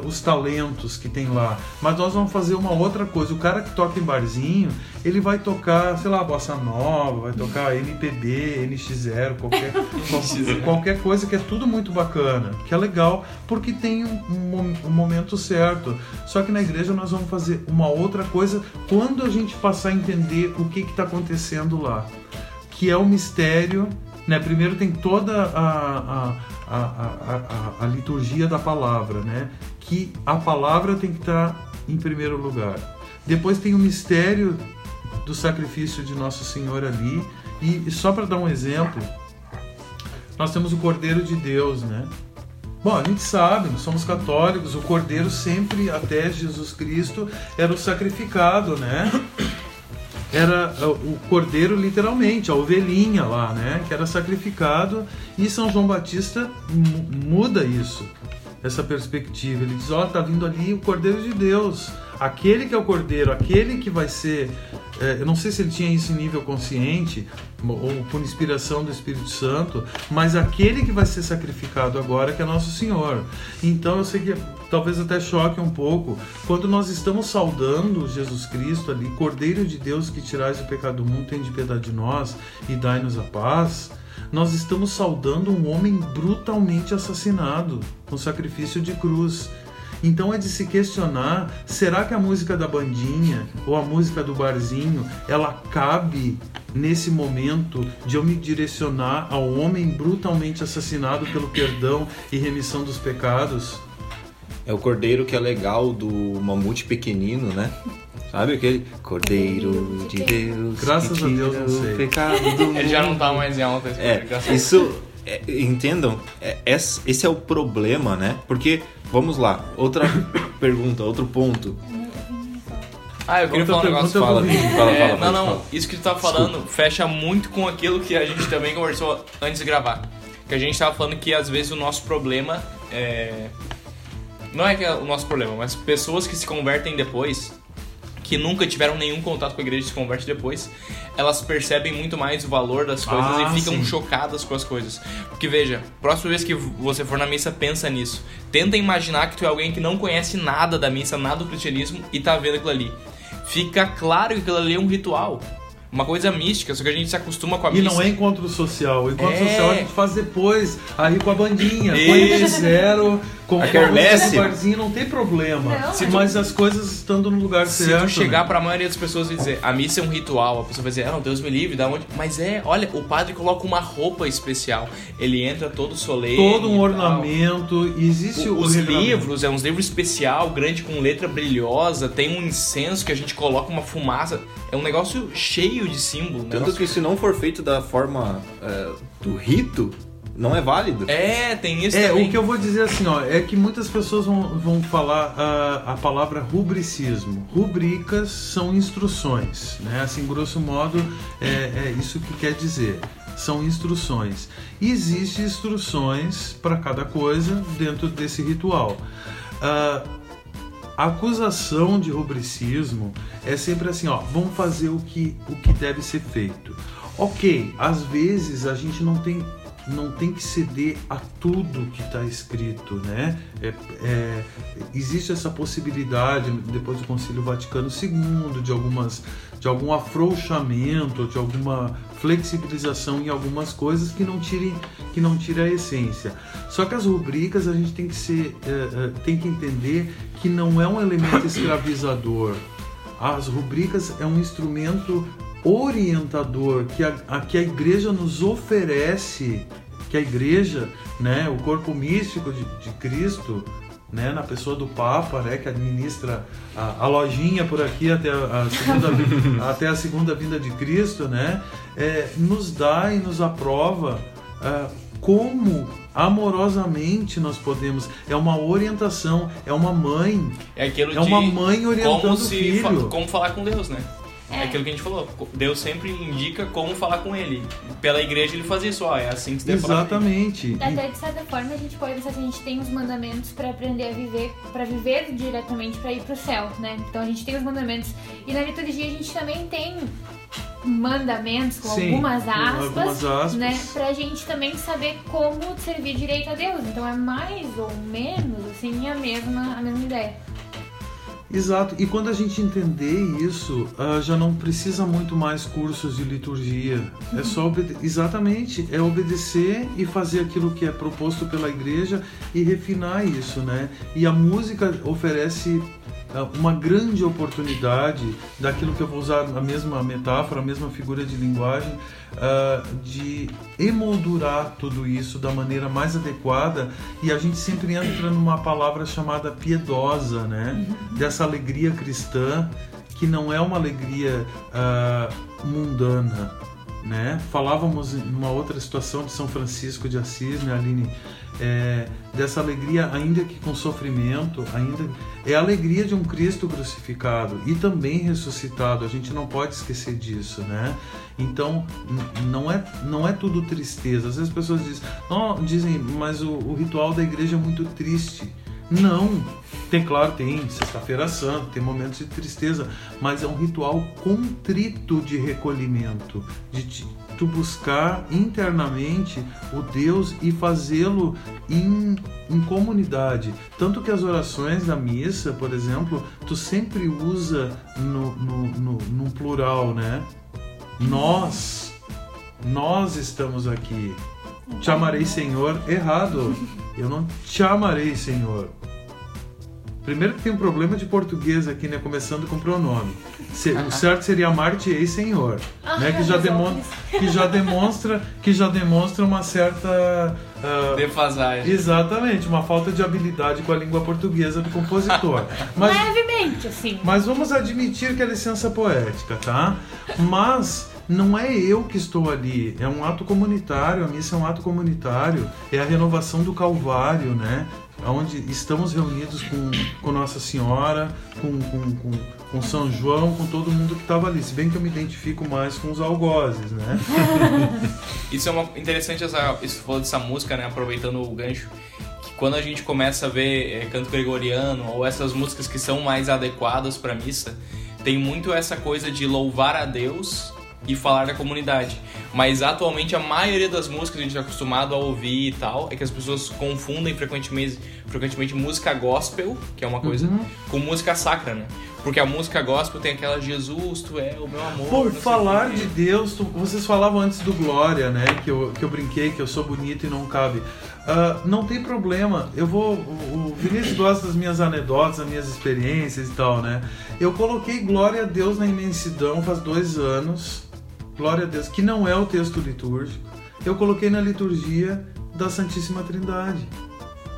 os talentos que tem lá. Mas nós vamos fazer uma outra coisa. O cara que toca em barzinho, ele vai tocar, sei lá, bossa nova, vai tocar MPB, NX0, qualquer, *laughs* qualquer, qualquer coisa que é tudo muito bacana, que é legal, porque tem um, um, um momento certo. Só que na igreja nós vamos fazer uma outra coisa quando a gente passar a entender o que está acontecendo lá. Que é o mistério né? Primeiro tem toda a, a, a, a, a, liturgia da palavra, né? que a palavra tem que estar em primeiro lugar. Depois tem o mistério do sacrifício de Nosso Senhor ali. E, só para dar um exemplo, nós temos o Cordeiro de Deus, né? Bom, a gente sabe, nós somos católicos, o Cordeiro sempre, até Jesus Cristo, era o sacrificado, né? Era é, o cordeiro literalmente, a ovelhinha lá, né, que era sacrificado, e São João Batista muda isso, essa perspectiva. Ele diz: "Ó, oh, tá vindo ali o Cordeiro de Deus, aquele que é o Cordeiro, aquele que vai ser eu não sei se ele tinha isso em nível consciente ou por inspiração do Espírito Santo, mas aquele que vai ser sacrificado agora que é nosso Senhor. Então eu sei que talvez até choque um pouco quando nós estamos saudando Jesus Cristo ali, Cordeiro de Deus que tirais o pecado do mundo, tem de piedade de nós e dai-nos a paz. Nós estamos saudando um homem brutalmente assassinado no sacrifício de cruz. Então é de se questionar: será que a música da bandinha ou a música do barzinho ela cabe nesse momento de eu me direcionar ao homem brutalmente assassinado pelo perdão e remissão dos pecados? É o cordeiro que é legal do mamute pequenino, né? Sabe aquele Cordeiro de Deus? Graças a Deus, não sei. Pecado do *laughs* Ele já não tá mais em alta. É, isso, é, entendam, é, esse é o problema, né? Porque Vamos lá. Outra *coughs* pergunta, outro ponto. Ah, eu queria Outra falar um negócio. Fala, fala, é, fala, Não, não. Isso que tu tá falando Desculpa. fecha muito com aquilo que a gente também conversou antes de gravar. Que a gente tava falando que às vezes o nosso problema é. Não é que é o nosso problema, mas pessoas que se convertem depois que nunca tiveram nenhum contato com a igreja e se convertem depois, elas percebem muito mais o valor das coisas ah, e ficam sim. chocadas com as coisas. Porque veja, próxima vez que você for na missa, pensa nisso. Tenta imaginar que tu é alguém que não conhece nada da missa, nada do cristianismo e tá vendo aquilo ali. Fica claro que aquilo ali é um ritual uma coisa mística, só que a gente se acostuma com a e missa. E não é encontro social. O encontro é... social a gente faz depois, aí com a bandinha, põe zero, com a quermesse. barzinho, não tem problema. Não, mas as coisas estando no lugar se certo. Se tu chegar né? para a maioria das pessoas e dizer, a missa é um ritual, a pessoa vai dizer, ah, não, Deus me livre, da onde? Mas é, olha, o padre coloca uma roupa especial. Ele entra todo solene. Todo um ornamento. Existe o, os livros, é um livro especial, grande com letra brilhosa, tem um incenso que a gente coloca uma fumaça. É um negócio cheio de símbolo. Tanto negócio... que se não for feito da forma é, do rito, não é válido. É, tem isso é, também. O que eu vou dizer assim, ó, é que muitas pessoas vão, vão falar a, a palavra rubricismo. Rubricas são instruções, né? Assim, grosso modo, é, é isso que quer dizer. São instruções. Existem instruções para cada coisa dentro desse ritual. Uh, a acusação de rubricismo é sempre assim, ó, vamos fazer o que, o que deve ser feito. Ok, às vezes a gente não tem não tem que ceder a tudo que está escrito, né? É, é, existe essa possibilidade depois do Concílio Vaticano II de algumas de algum afrouxamento, de alguma flexibilização em algumas coisas que não tirem que não tire a essência. Só que as rubricas a gente tem que ser é, é tem que entender que não é um elemento escravizador. As rubricas é um instrumento orientador que a, a, que a igreja nos oferece, que a igreja, né, o corpo místico de, de Cristo, né, na pessoa do Papa, né, que administra a, a lojinha por aqui até a, segunda, *laughs* até a segunda vinda de Cristo, né, é, nos dá e nos aprova uh, como amorosamente nós podemos. É uma orientação, é uma mãe. É aquilo é uma mãe orientando como o filho. Como falar com Deus, né? É. é. aquilo que a gente falou. Deus sempre indica como falar com ele. Pela igreja ele faz isso, ó, é assim que você deve Exatamente. Até de certa forma a gente pode pensar que a gente tem os mandamentos para aprender a viver, para viver diretamente para ir pro céu, né? Então a gente tem os mandamentos. E na liturgia a gente também tem mandamentos com Sim, algumas, aspas, algumas aspas, né? Pra gente também saber como servir direito a Deus. Então é mais ou menos assim a mesma, a mesma ideia. Exato, e quando a gente entender isso, uh, já não precisa muito mais cursos de liturgia. É só exatamente, é obedecer e fazer aquilo que é proposto pela igreja e refinar isso, né? E a música oferece uma grande oportunidade daquilo que eu vou usar a mesma metáfora, a mesma figura de linguagem, uh, de emoldurar tudo isso da maneira mais adequada e a gente sempre entra numa palavra chamada piedosa, né? Uhum. Dessa alegria cristã que não é uma alegria uh, mundana, né? Falávamos numa outra situação de São Francisco de Assis, né, Aline? É, dessa alegria, ainda que com sofrimento, ainda é a alegria de um Cristo crucificado e também ressuscitado. A gente não pode esquecer disso, né? Então não é não é tudo tristeza. Às vezes as pessoas dizem, oh, dizem, mas o, o ritual da igreja é muito triste. Não, tem claro, tem sexta-feira santa, tem momentos de tristeza, mas é um ritual contrito de recolhimento, de tu buscar internamente o Deus e fazê-lo em, em comunidade. Tanto que as orações da missa, por exemplo, tu sempre usa no, no, no, no plural, né? Nós, nós estamos aqui. Te amarei, Senhor. Errado. Eu não te amarei, Senhor. Primeiro que tem um problema de português aqui, né? Começando com pronome. O certo seria amar-te-ei, Senhor. Ah, né? que, já demonstra, *laughs* que, já demonstra, que já demonstra uma certa... Uh, Defasagem. Exatamente, uma falta de habilidade com a língua portuguesa do compositor. *laughs* Mas, Levemente, assim. Mas vamos admitir que é licença poética, tá? Mas não é eu que estou ali, é um ato comunitário, a missa é um ato comunitário, é a renovação do Calvário, né? Onde estamos reunidos com, com Nossa Senhora, com, com, com, com São João, com todo mundo que estava ali. Se bem que eu me identifico mais com os algozes, né? *laughs* isso é uma, interessante, essa, isso falou dessa música, né? Aproveitando o gancho, que quando a gente começa a ver é, canto gregoriano ou essas músicas que são mais adequadas para missa, tem muito essa coisa de louvar a Deus e falar da comunidade. Mas atualmente a maioria das músicas que a gente é acostumado a ouvir e tal é que as pessoas confundem frequentemente, frequentemente música gospel, que é uma coisa, uhum. com música sacra, né? Porque a música gospel tem aquela Jesus, tu é o meu amor. Por falar de Deus, tu, vocês falavam antes do Glória, né? Que eu, que eu brinquei, que eu sou bonito e não cabe. Uh, não tem problema. Eu vou. O Vinícius gosta das minhas anedotas, das minhas experiências e tal, né? Eu coloquei Glória a Deus na imensidão faz dois anos. Glória a Deus, que não é o texto litúrgico. Eu coloquei na liturgia da Santíssima Trindade.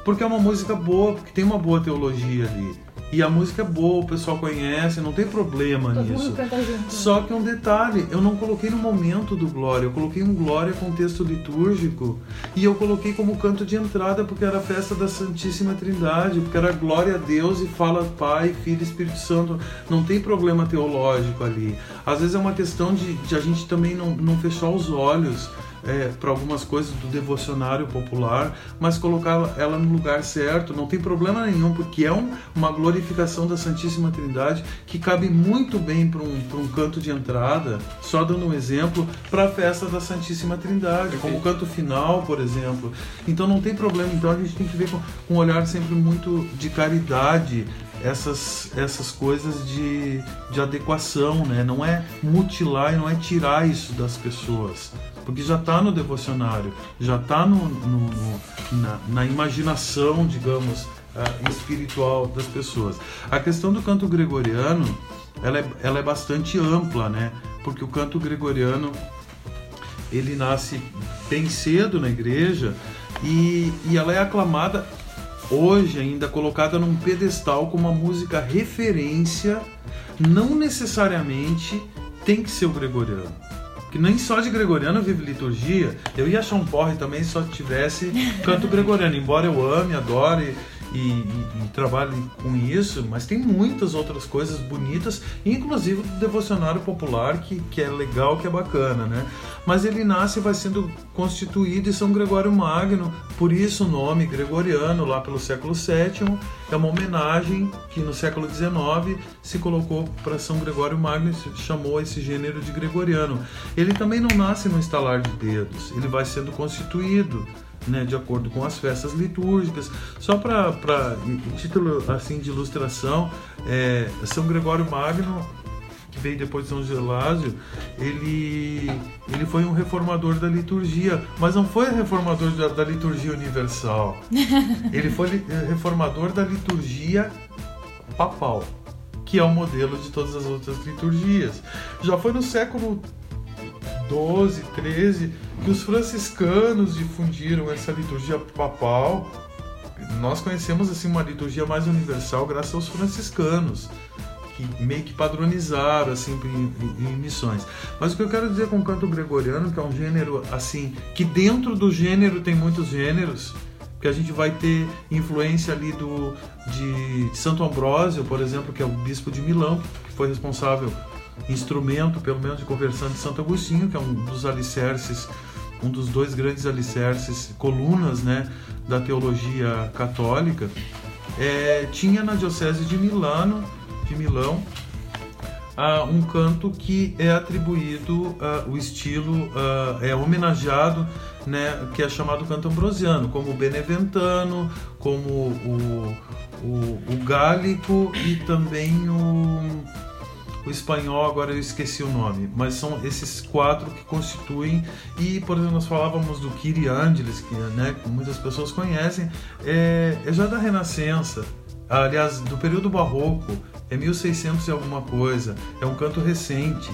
Porque é uma música boa, porque tem uma boa teologia ali. E a música é boa, o pessoal conhece, não tem problema Todo nisso. Só que um detalhe, eu não coloquei no momento do Glória, eu coloquei um Glória com texto litúrgico e eu coloquei como canto de entrada porque era a festa da Santíssima Trindade, porque era glória a Deus e fala Pai, Filho e Espírito Santo. Não tem problema teológico ali. Às vezes é uma questão de, de a gente também não, não fechar os olhos é, para algumas coisas do devocionário popular, mas colocar ela no lugar certo, não tem problema nenhum, porque é um, uma glorificação da Santíssima Trindade que cabe muito bem para um, um canto de entrada, só dando um exemplo, para a festa da Santíssima Trindade, como o canto final, por exemplo. Então não tem problema, então a gente tem que ver com, com um olhar sempre muito de caridade essas, essas coisas de, de adequação, né? Não é mutilar e não é tirar isso das pessoas porque já está no devocionário, já está no, no, no, na, na, imaginação, digamos, uh, espiritual das pessoas. A questão do canto gregoriano, ela é, ela é bastante ampla, né? Porque o canto gregoriano ele nasce bem cedo na igreja e, e ela é aclamada hoje ainda colocada num pedestal como uma música referência, não necessariamente tem que ser o gregoriano. Que nem só de gregoriano vive liturgia. Eu ia achar um porre também se só tivesse canto gregoriano, embora eu ame, adore e, e, e, trabalhe com isso, mas tem muitas outras coisas bonitas, inclusive do devocionário popular, que, que é legal, que é bacana, né? Mas ele nasce e vai sendo constituído em São Gregório Magno, por isso o nome gregoriano, lá pelo século VII, é uma homenagem que no século XIX se colocou para São Gregório Magno e chamou esse gênero de gregoriano. Ele também não nasce no estalar de dedos, ele vai sendo constituído né, de acordo com as festas litúrgicas. Só para título assim de ilustração, é, São Gregório Magno que veio depois de São Gelásio, ele, ele foi um reformador da liturgia, mas não foi reformador da, da liturgia universal. *laughs* ele foi reformador da liturgia papal, que é o modelo de todas as outras liturgias. Já foi no século 12, 13, que os franciscanos difundiram essa liturgia papal. Nós conhecemos assim uma liturgia mais universal graças aos franciscanos, que meio que padronizaram assim em, em, missões. Mas o que eu quero dizer com o canto gregoriano, que é um gênero assim, que dentro do gênero tem muitos gêneros, que a gente vai ter influência ali do de, de Santo Ambrósio, por exemplo, que é o bispo de Milão, que foi responsável instrumento, pelo menos, de conversão de Santo Agostinho, que é um dos alicerces, um dos dois grandes alicerces, colunas, né, da teologia católica, é, tinha na diocese de Milano, de Milão, uh, um canto que é atribuído, uh, o estilo uh, é homenageado, né, que é chamado canto ambrosiano, como o beneventano, como o, o, o gálico e também o o espanhol, agora eu esqueci o nome, mas são esses quatro que constituem. E, por exemplo, nós falávamos do Kiri Angelis, que, né, que muitas pessoas conhecem, é, é já da Renascença, aliás, do período barroco, é 1600 e alguma coisa, é um canto recente.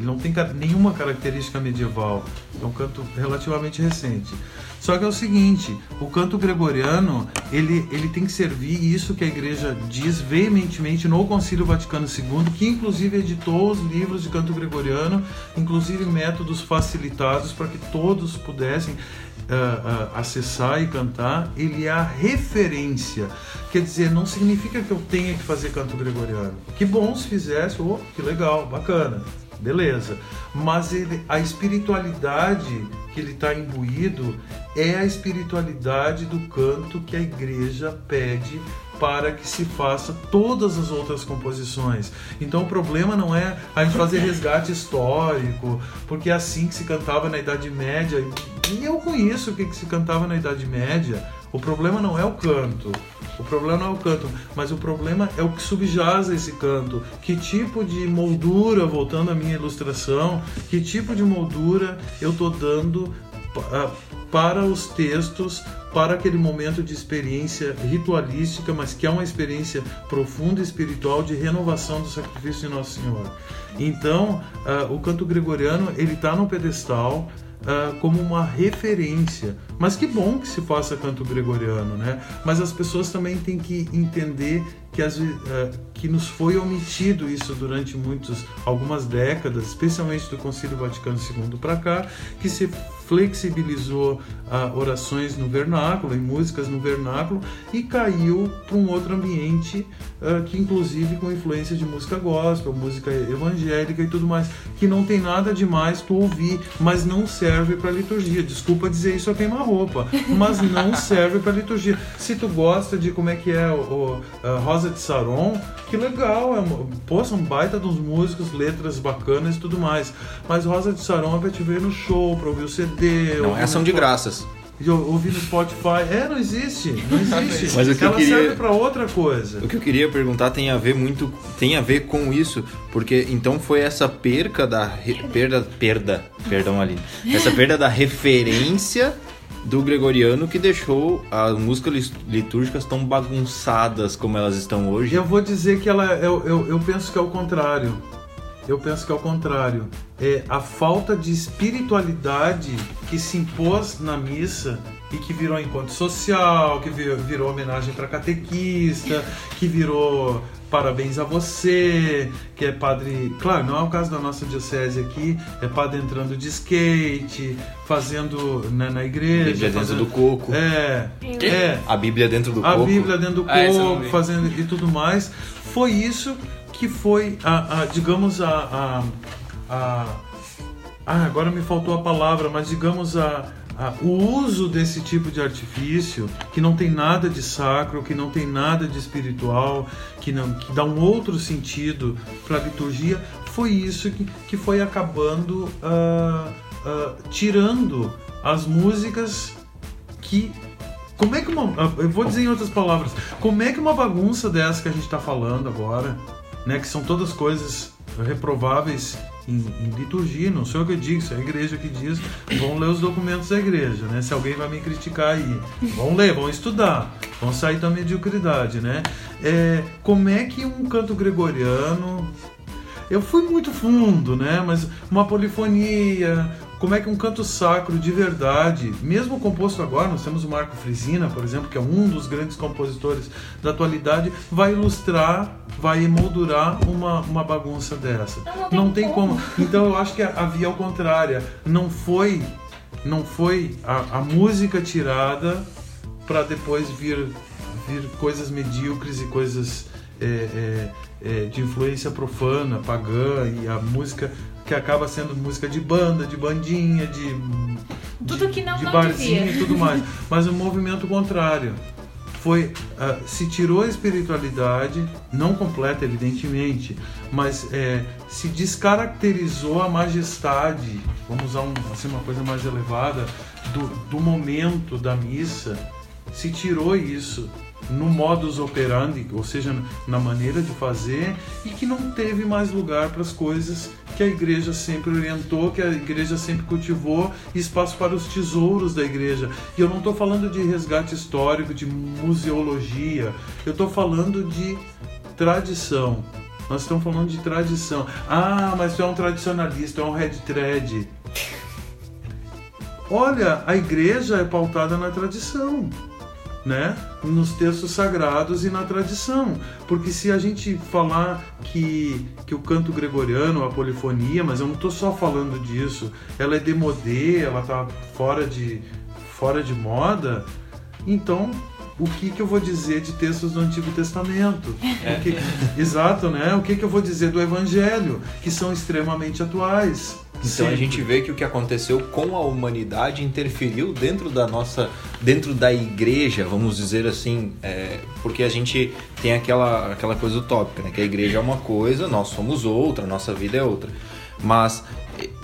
Ele não tem nenhuma característica medieval, é um canto relativamente recente. Só que é o seguinte, o canto gregoriano, ele, ele tem que servir isso que a igreja diz veementemente no Concílio Vaticano II, que inclusive editou os livros de canto gregoriano, inclusive métodos facilitados para que todos pudessem uh, uh, acessar e cantar. Ele é a referência. Quer dizer, não significa que eu tenha que fazer canto gregoriano. Que bom se fizesse, oh, que legal, bacana beleza. Mas ele, a espiritualidade que ele está imbuído é a espiritualidade do canto que a igreja pede para que se faça todas as outras composições. Então o problema não é a gente fazer resgate histórico, porque é assim que se cantava na Idade Média. E eu conheço o que, que se cantava na Idade Média. O problema não é o canto. O problema não é o canto, mas o problema é o que subjaz esse canto. Que tipo de moldura, voltando à minha ilustração, que tipo de moldura eu estou dando para os textos, para aquele momento de experiência ritualística, mas que é uma experiência profunda e espiritual de renovação do sacrifício de Nosso Senhor. Então, uh, o canto gregoriano ele está no pedestal uh, como uma referência. Mas que bom que se faça canto gregoriano, né? Mas as pessoas também têm que entender que, as, uh, que nos foi omitido isso durante muitos, algumas décadas, especialmente do Concílio Vaticano II para cá, que se flexibilizou uh, orações no vernáculo, em músicas no vernáculo, e caiu para um outro ambiente uh, que, inclusive, com influência de música gospel, música evangélica e tudo mais, que não tem nada demais tu ouvir, mas não serve para liturgia. Desculpa dizer isso a queima-roupa, mas não *laughs* serve para liturgia. Se tu gosta de como é que é o, o Rosa de Saron, que legal, é uma, pô, são baita dos músicos, letras bacanas e tudo mais. Mas Rosa de Saron é pra te ver no show, pra ouvir o CD. Não, é ação de graças. Ouvir no Spotify. É, não existe. Não *laughs* existe. Mas o que Ela eu queria, serve pra outra coisa. O que eu queria perguntar tem a ver muito. Tem a ver com isso. Porque então foi essa perca da. Perda. Perda. Perdão ali. Essa perda da referência do gregoriano que deixou as músicas litúrgicas tão bagunçadas como elas estão hoje? Eu vou dizer que ela, eu, eu, eu penso que é o contrário. Eu penso que é o contrário. É a falta de espiritualidade que se impôs na missa e que virou encontro social, que virou, homenagem para catequista, que virou parabéns a você, que é padre. Claro, não é o caso da nossa diocese aqui, é padre entrando de skate, fazendo né, na igreja. Bíblia fazendo, dentro do coco. É, é. A Bíblia dentro do A coco. Bíblia dentro do Ah, coco, vi. fazendo e tudo mais. Foi isso que foi, a, a- digamos, a, a, a- Ah, agora me faltou a palavra, mas digamos a, o uso desse tipo de artifício que não tem nada de sacro, que não tem nada de espiritual, que não que dá um outro sentido para a liturgia, foi isso que, que foi acabando ah, ah, tirando as músicas que como é que uma. Eu vou dizer em outras palavras. Como é que uma bagunça dessa que a gente está falando agora, né? Que são todas coisas reprováveis em, em liturgia, não sou eu que digo, isso é a igreja que diz. Vão ler os documentos da igreja, né? Se alguém vai me criticar aí. Vão ler, vão estudar. Vão sair da mediocridade, né? É, como é que um canto gregoriano eu fui muito fundo, né? Mas uma polifonia, como é que um canto sacro de verdade, mesmo composto agora, nós temos o Marco Frisina, por exemplo, que é um dos grandes compositores da atualidade, vai ilustrar, vai emoldurar uma, uma bagunça dessa. Não, não tem como. como. Então eu acho que a, a via ao contrária, não foi, não foi a, a música tirada para depois vir, vir coisas medíocres e coisas é, é, é, de influência profana, pagã e a música que acaba sendo música de banda, de bandinha, de Tudo de, que não- de não barzinho devia. e tudo mais, mas o movimento contrário. Foi ah, se tirou a espiritualidade não completa evidentemente mas é, se descaracterizou a majestade vamos usar um, assim, uma coisa mais elevada do, do momento da missa se tirou isso no modus operandi, ou seja, na maneira de fazer, e que não teve mais lugar para as coisas que a igreja sempre orientou, que a igreja sempre cultivou, espaço para os tesouros da igreja. E eu não estou falando de resgate histórico, de museologia, eu estou falando de tradição. Nós estamos falando de tradição. Ah, mas tu é um tradicionalista, é um red thread. Olha, a igreja é pautada na tradição, né? Nos textos sagrados e na tradição. Porque se a gente falar que, que o canto gregoriano, a polifonia, mas eu não estou só falando disso, ela é demodê, ela tá fora de, fora de moda, então o que, que eu vou dizer de textos do Antigo Testamento? Que- exato, né? O que, que eu vou dizer do Evangelho, que são extremamente atuais. Então a Sempre. gente vê que o que aconteceu com a humanidade interferiu dentro da nossa, dentro da igreja, vamos dizer assim, é, porque a gente tem aquela, aquela coisa utópica, né? Que a igreja é uma coisa, nós somos outra, nossa vida é outra. Mas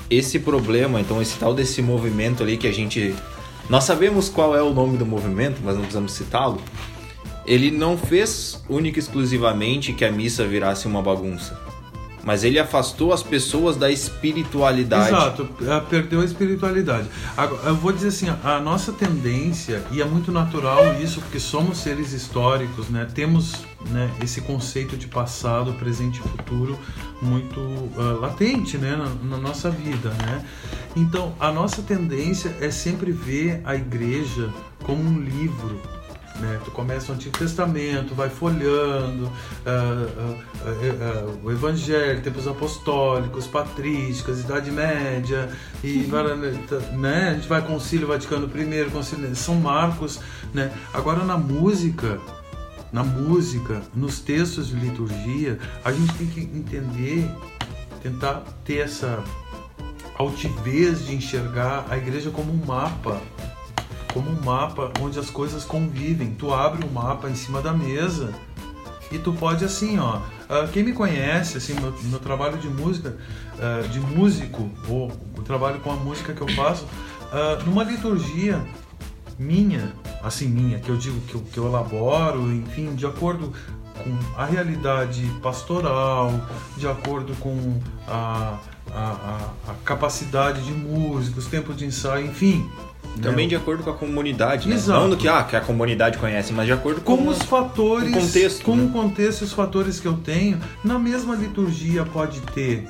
esse problema, então esse tal desse movimento ali que a gente, nós sabemos qual é o nome do movimento, mas não precisamos citá-lo. Ele não fez única e exclusivamente que a missa virasse uma bagunça. Mas ele afastou as pessoas da espiritualidade. Exato, perdeu a espiritualidade. Eu vou dizer assim, a nossa tendência, e é muito natural isso, porque somos seres históricos, né? Temos né, esse conceito de passado, presente e futuro muito ah, latente né, na, na nossa vida, né? Então, a nossa tendência é sempre ver a igreja como um livro, né? Tu começa o Antigo Testamento, vai folhando ah, ah, ah, o Evangelho, tempos apostólicos, patrísticas, Idade Média, e vai, né? a gente vai Concílio Vaticano I, Concílio, são marcos. Né? Agora na música, na música, nos textos de liturgia, a gente tem que entender, tentar ter essa altivez de enxergar a igreja como um mapa como um mapa onde as coisas convivem. Tu abre um mapa em cima da mesa e tu pode assim, ó. ah, quem me conhece, assim, meu, meu trabalho de música, ah, de músico, ou o trabalho com a música que eu faço, ah, numa liturgia minha, assim, minha, que eu digo que eu, que eu elaboro, enfim, de acordo com a realidade pastoral, de acordo com a, a, a, a capacidade de músicos, tempo de ensaio, enfim. Também né? de acordo com a comunidade, né? Exato. Não do que, ah, que a comunidade conhece, mas de acordo com, com os fatores, o contexto, com né? o contexto e os fatores que eu tenho, na mesma liturgia pode ter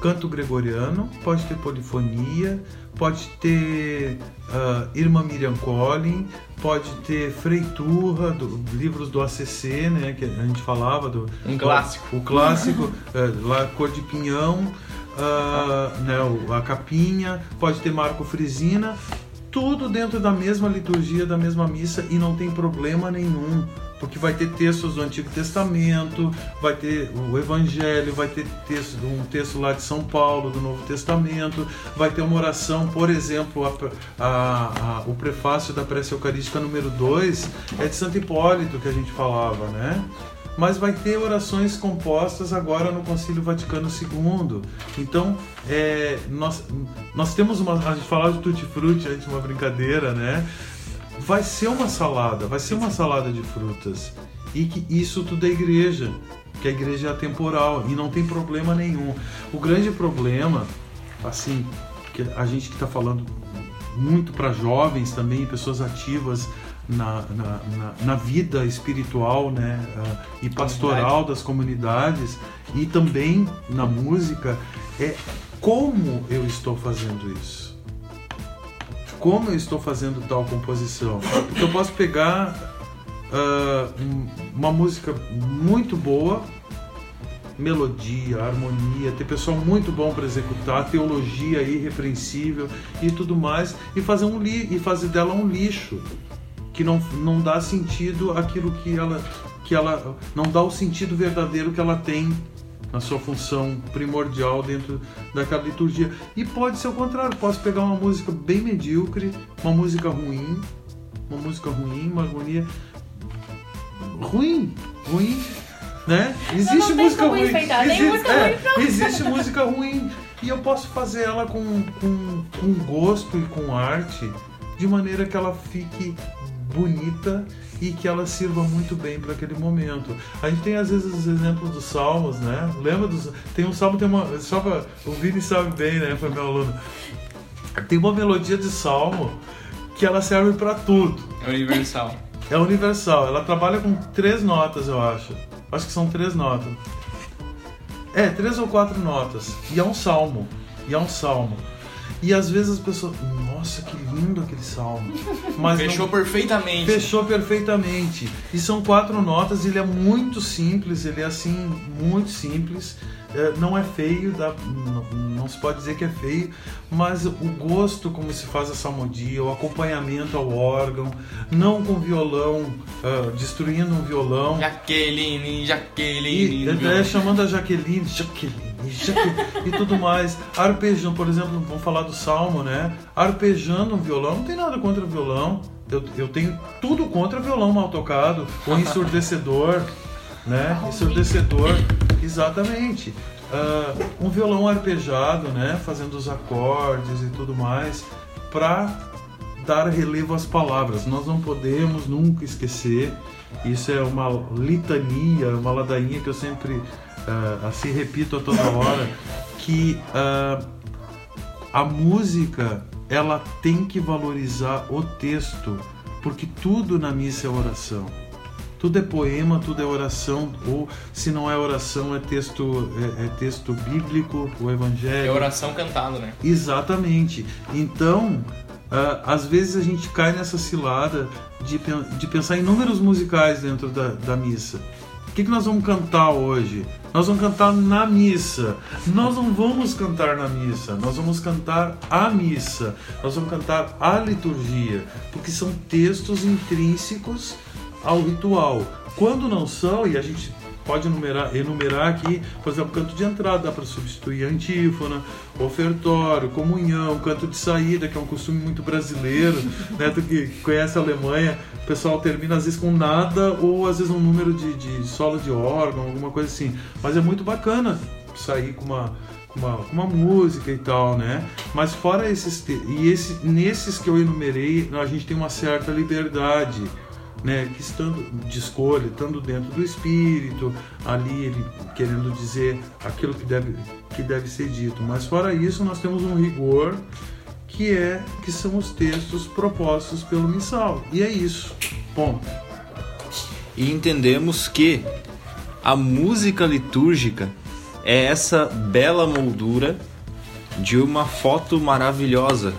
canto gregoriano, pode ter polifonia, pode ter uh, Irmã Miriam Collin, pode ter Freiturra, do, livros do ACC, né, que a gente falava do um clássico, o, clássico uh, *laughs* lá Cor de Pinhão, uh, né, a Capinha, pode ter Marco Frisina, tudo dentro da mesma liturgia, da mesma missa e não tem problema nenhum porque vai ter textos do Antigo Testamento, vai ter o Evangelho, vai ter texto, um texto lá de São Paulo, do Novo Testamento, vai ter uma oração, por exemplo, a, a, a, o prefácio da prece eucarística número 2 é de Santo Hipólito que a gente falava, né? Mas vai ter orações compostas agora no Concílio Vaticano II. Então, é, nós, nós temos uma. A gente falava de tutti frutti, a gente uma brincadeira, né? Vai ser uma salada, vai ser uma salada de frutas. E que isso tudo é igreja, que a igreja é atemporal e não tem problema nenhum. O grande problema, assim, que a gente que está falando muito para jovens também, pessoas ativas na, na, na, na vida espiritual né, uh, e pastoral das comunidades e também na música, é como eu estou fazendo isso como eu estou fazendo tal composição. Porque eu posso pegar uh, uma música muito boa, melodia, harmonia, ter pessoal muito bom para executar, teologia irrepreensível e tudo mais, e fazer um li e fazer dela um lixo que não, não dá sentido aquilo que ela que ela não dá o sentido verdadeiro que ela tem na sua função primordial dentro daquela liturgia. E pode ser o contrário, posso pegar uma música bem medíocre, uma música ruim, uma música ruim, uma harmonia ruim, ruim, né? Existe música ruim, existe, música é, ruim existe música ruim e eu posso fazer ela com, com, com gosto e com arte de maneira que ela fique bonita e que ela sirva muito bem para aquele momento. A gente tem às vezes os exemplos dos salmos, né? Lembra dos tem um salmo tem uma só pra, o Vini sabe bem, né? Foi meu aluno. Tem uma melodia de salmo que ela serve para tudo. É universal. É universal. Ela trabalha com três notas, eu acho. Acho que são três notas. É, três ou quatro notas. E é um salmo. E é um salmo. E às vezes as pessoas, nossa, que lindo aquele salmo. Mas fechou não... perfeitamente. Fechou perfeitamente. E são quatro notas, ele é muito simples, ele é assim, muito simples. É, não é feio, dá, não, não, se pode dizer que é feio, mas o gosto como se faz a salmodia, o acompanhamento ao órgão, não com violão, uh, destruindo um violão. Jaqueline, Jaqueline. E, é, chamando a Jaqueline, Jaqueline e tudo mais. Arpejando, por exemplo, vamos falar do salmo, né? Arpejando um violão, não tem nada contra o violão. Eu, eu tenho tudo contra violão mal tocado, ou *laughs* ensurdecedor, né? Ensurdecedor, exatamente. Uh, um violão arpejado, né? Fazendo os acordes e tudo mais, para dar relevo às palavras. Nós não podemos nunca esquecer. Isso é uma litania, uma ladainha que eu sempre uh, assim repito a toda hora, que uh, a música ela tem que valorizar o texto, porque tudo na missa é oração. Tudo é poema, tudo é oração, ou se não é oração, é texto, é, é texto bíblico, o evangelho. É oração cantada, né? Exatamente. Então, Uh, às vezes a gente cai nessa cilada de, de pensar em números musicais dentro da, da missa. O que, que nós vamos cantar hoje? Nós vamos cantar na missa. Nós não vamos cantar na missa, nós vamos cantar a missa. Nós vamos cantar a liturgia, porque são textos intrínsecos ao ritual. Quando não são, e a gente pode enumerar, enumerar aqui, por exemplo, canto de entrada, dá para substituir antífona, ofertório, comunhão, canto de saída, que é um costume muito brasileiro, *laughs* né? Tu que conhece a Alemanha, o pessoal termina às vezes com nada ou às vezes um número de, de solo de órgão, alguma coisa assim. Mas é muito bacana sair com uma uma, uma música e tal, né? Mas fora esses e esse, nesses que eu enumerei, a gente tem uma certa liberdade né, que estando de escolha, estando dentro do espírito, ali ele querendo dizer aquilo que deve, que deve ser dito. Mas fora isso, nós temos um rigor que é que são os textos propostos pelo missal. E é isso. Ponto. E entendemos que a música litúrgica é essa bela moldura de uma foto maravilhosa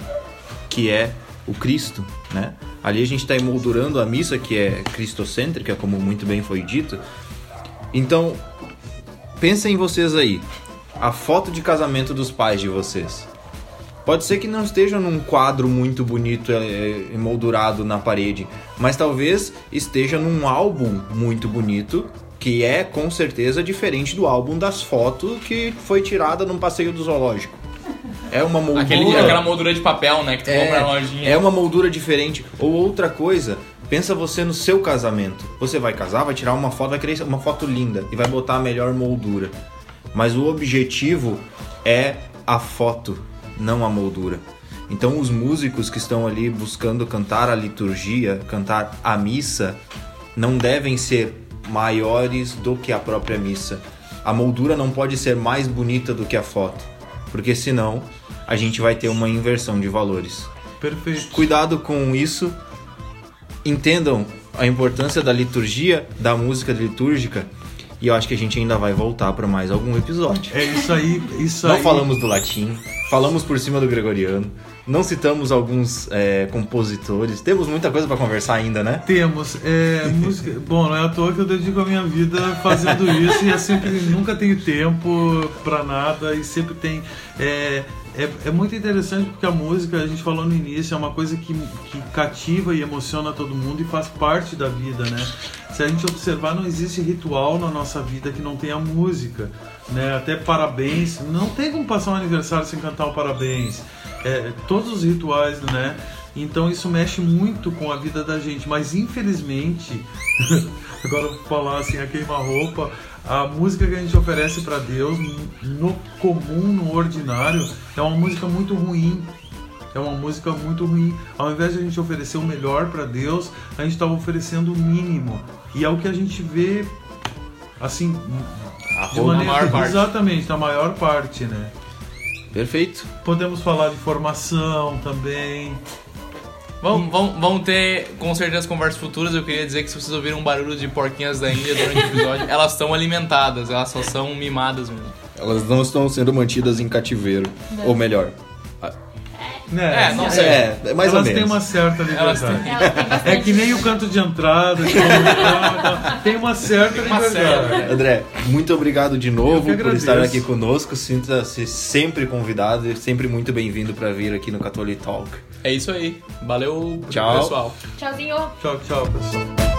que é o Cristo, né? Ali a gente está emoldurando a missa que é cristocêntrica, como muito bem foi dito. Então, pensem vocês aí, a foto de casamento dos pais de vocês. Pode ser que não esteja num quadro muito bonito é, emoldurado na parede, mas talvez esteja num álbum muito bonito que é com certeza diferente do álbum das fotos que foi tirada num passeio do zoológico. É uma moldura. Aquele, aquela moldura de papel, né? Que tu é, compra na lojinha. É uma moldura diferente. Ou outra coisa, pensa você no seu casamento. Você vai casar, vai tirar uma foto, vai querer uma foto linda e vai botar a melhor moldura. Mas o objetivo é a foto, não a moldura. Então os músicos que estão ali buscando cantar a liturgia, cantar a missa, não devem ser maiores do que a própria missa. A moldura não pode ser mais bonita do que a foto, porque senão a gente vai ter uma inversão de valores. Perfeito. Cuidado com isso. Entendam a importância da liturgia, da música litúrgica. E eu acho que a gente ainda vai voltar para mais algum episódio. É isso aí, isso Não aí. falamos do latim, falamos por cima do gregoriano, não citamos alguns é, compositores. Temos muita coisa para conversar ainda, né? Temos. É, *laughs* música. Bom, não é à toa que eu dedico a minha vida fazendo isso e é sempre nunca tenho tempo para nada e sempre tem. É, é, é, muito interessante porque a música, a gente falou no início, é uma coisa que, que cativa e emociona todo mundo e faz parte da vida, né? Se a gente observar, não existe ritual na nossa vida que não tenha música, né? Até parabéns, não tem como passar um aniversário sem cantar um parabéns. É, todos os rituais, né? Então isso mexe muito com a vida da gente, mas infelizmente, *laughs* agora vou falar assim, a queima-roupa, a música que a gente oferece para Deus, no comum, no ordinário, é uma música muito ruim. É uma música muito ruim. Ao invés de a gente oferecer o melhor para Deus, a gente estava oferecendo o mínimo. E é o que a gente vê, assim, a de maneira, maior parte. exatamente, na maior parte, né? Perfeito. Podemos falar de formação também. Vão, vão, vão ter com certeza conversas futuras. Eu queria dizer que se vocês ouviram um barulho de porquinhas da Índia durante o episódio, *laughs* elas estão alimentadas, elas só são mimadas mesmo. Elas não estão sendo mantidas em cativeiro. Não. Ou melhor, né? É, não sei. É, é mais Elas ou menos. têm uma certa liberdade. Têm... É que nem o canto de entrada, *laughs* tem uma certa tem uma liberdade. certa. André, muito obrigado de novo por estar aqui conosco. Sinta-se sempre convidado e sempre muito bem-vindo para vir aqui no Catholic Talk. É isso aí. Valeu, tchau. pessoal. Tchauzinho. Tchau, tchau, pessoal.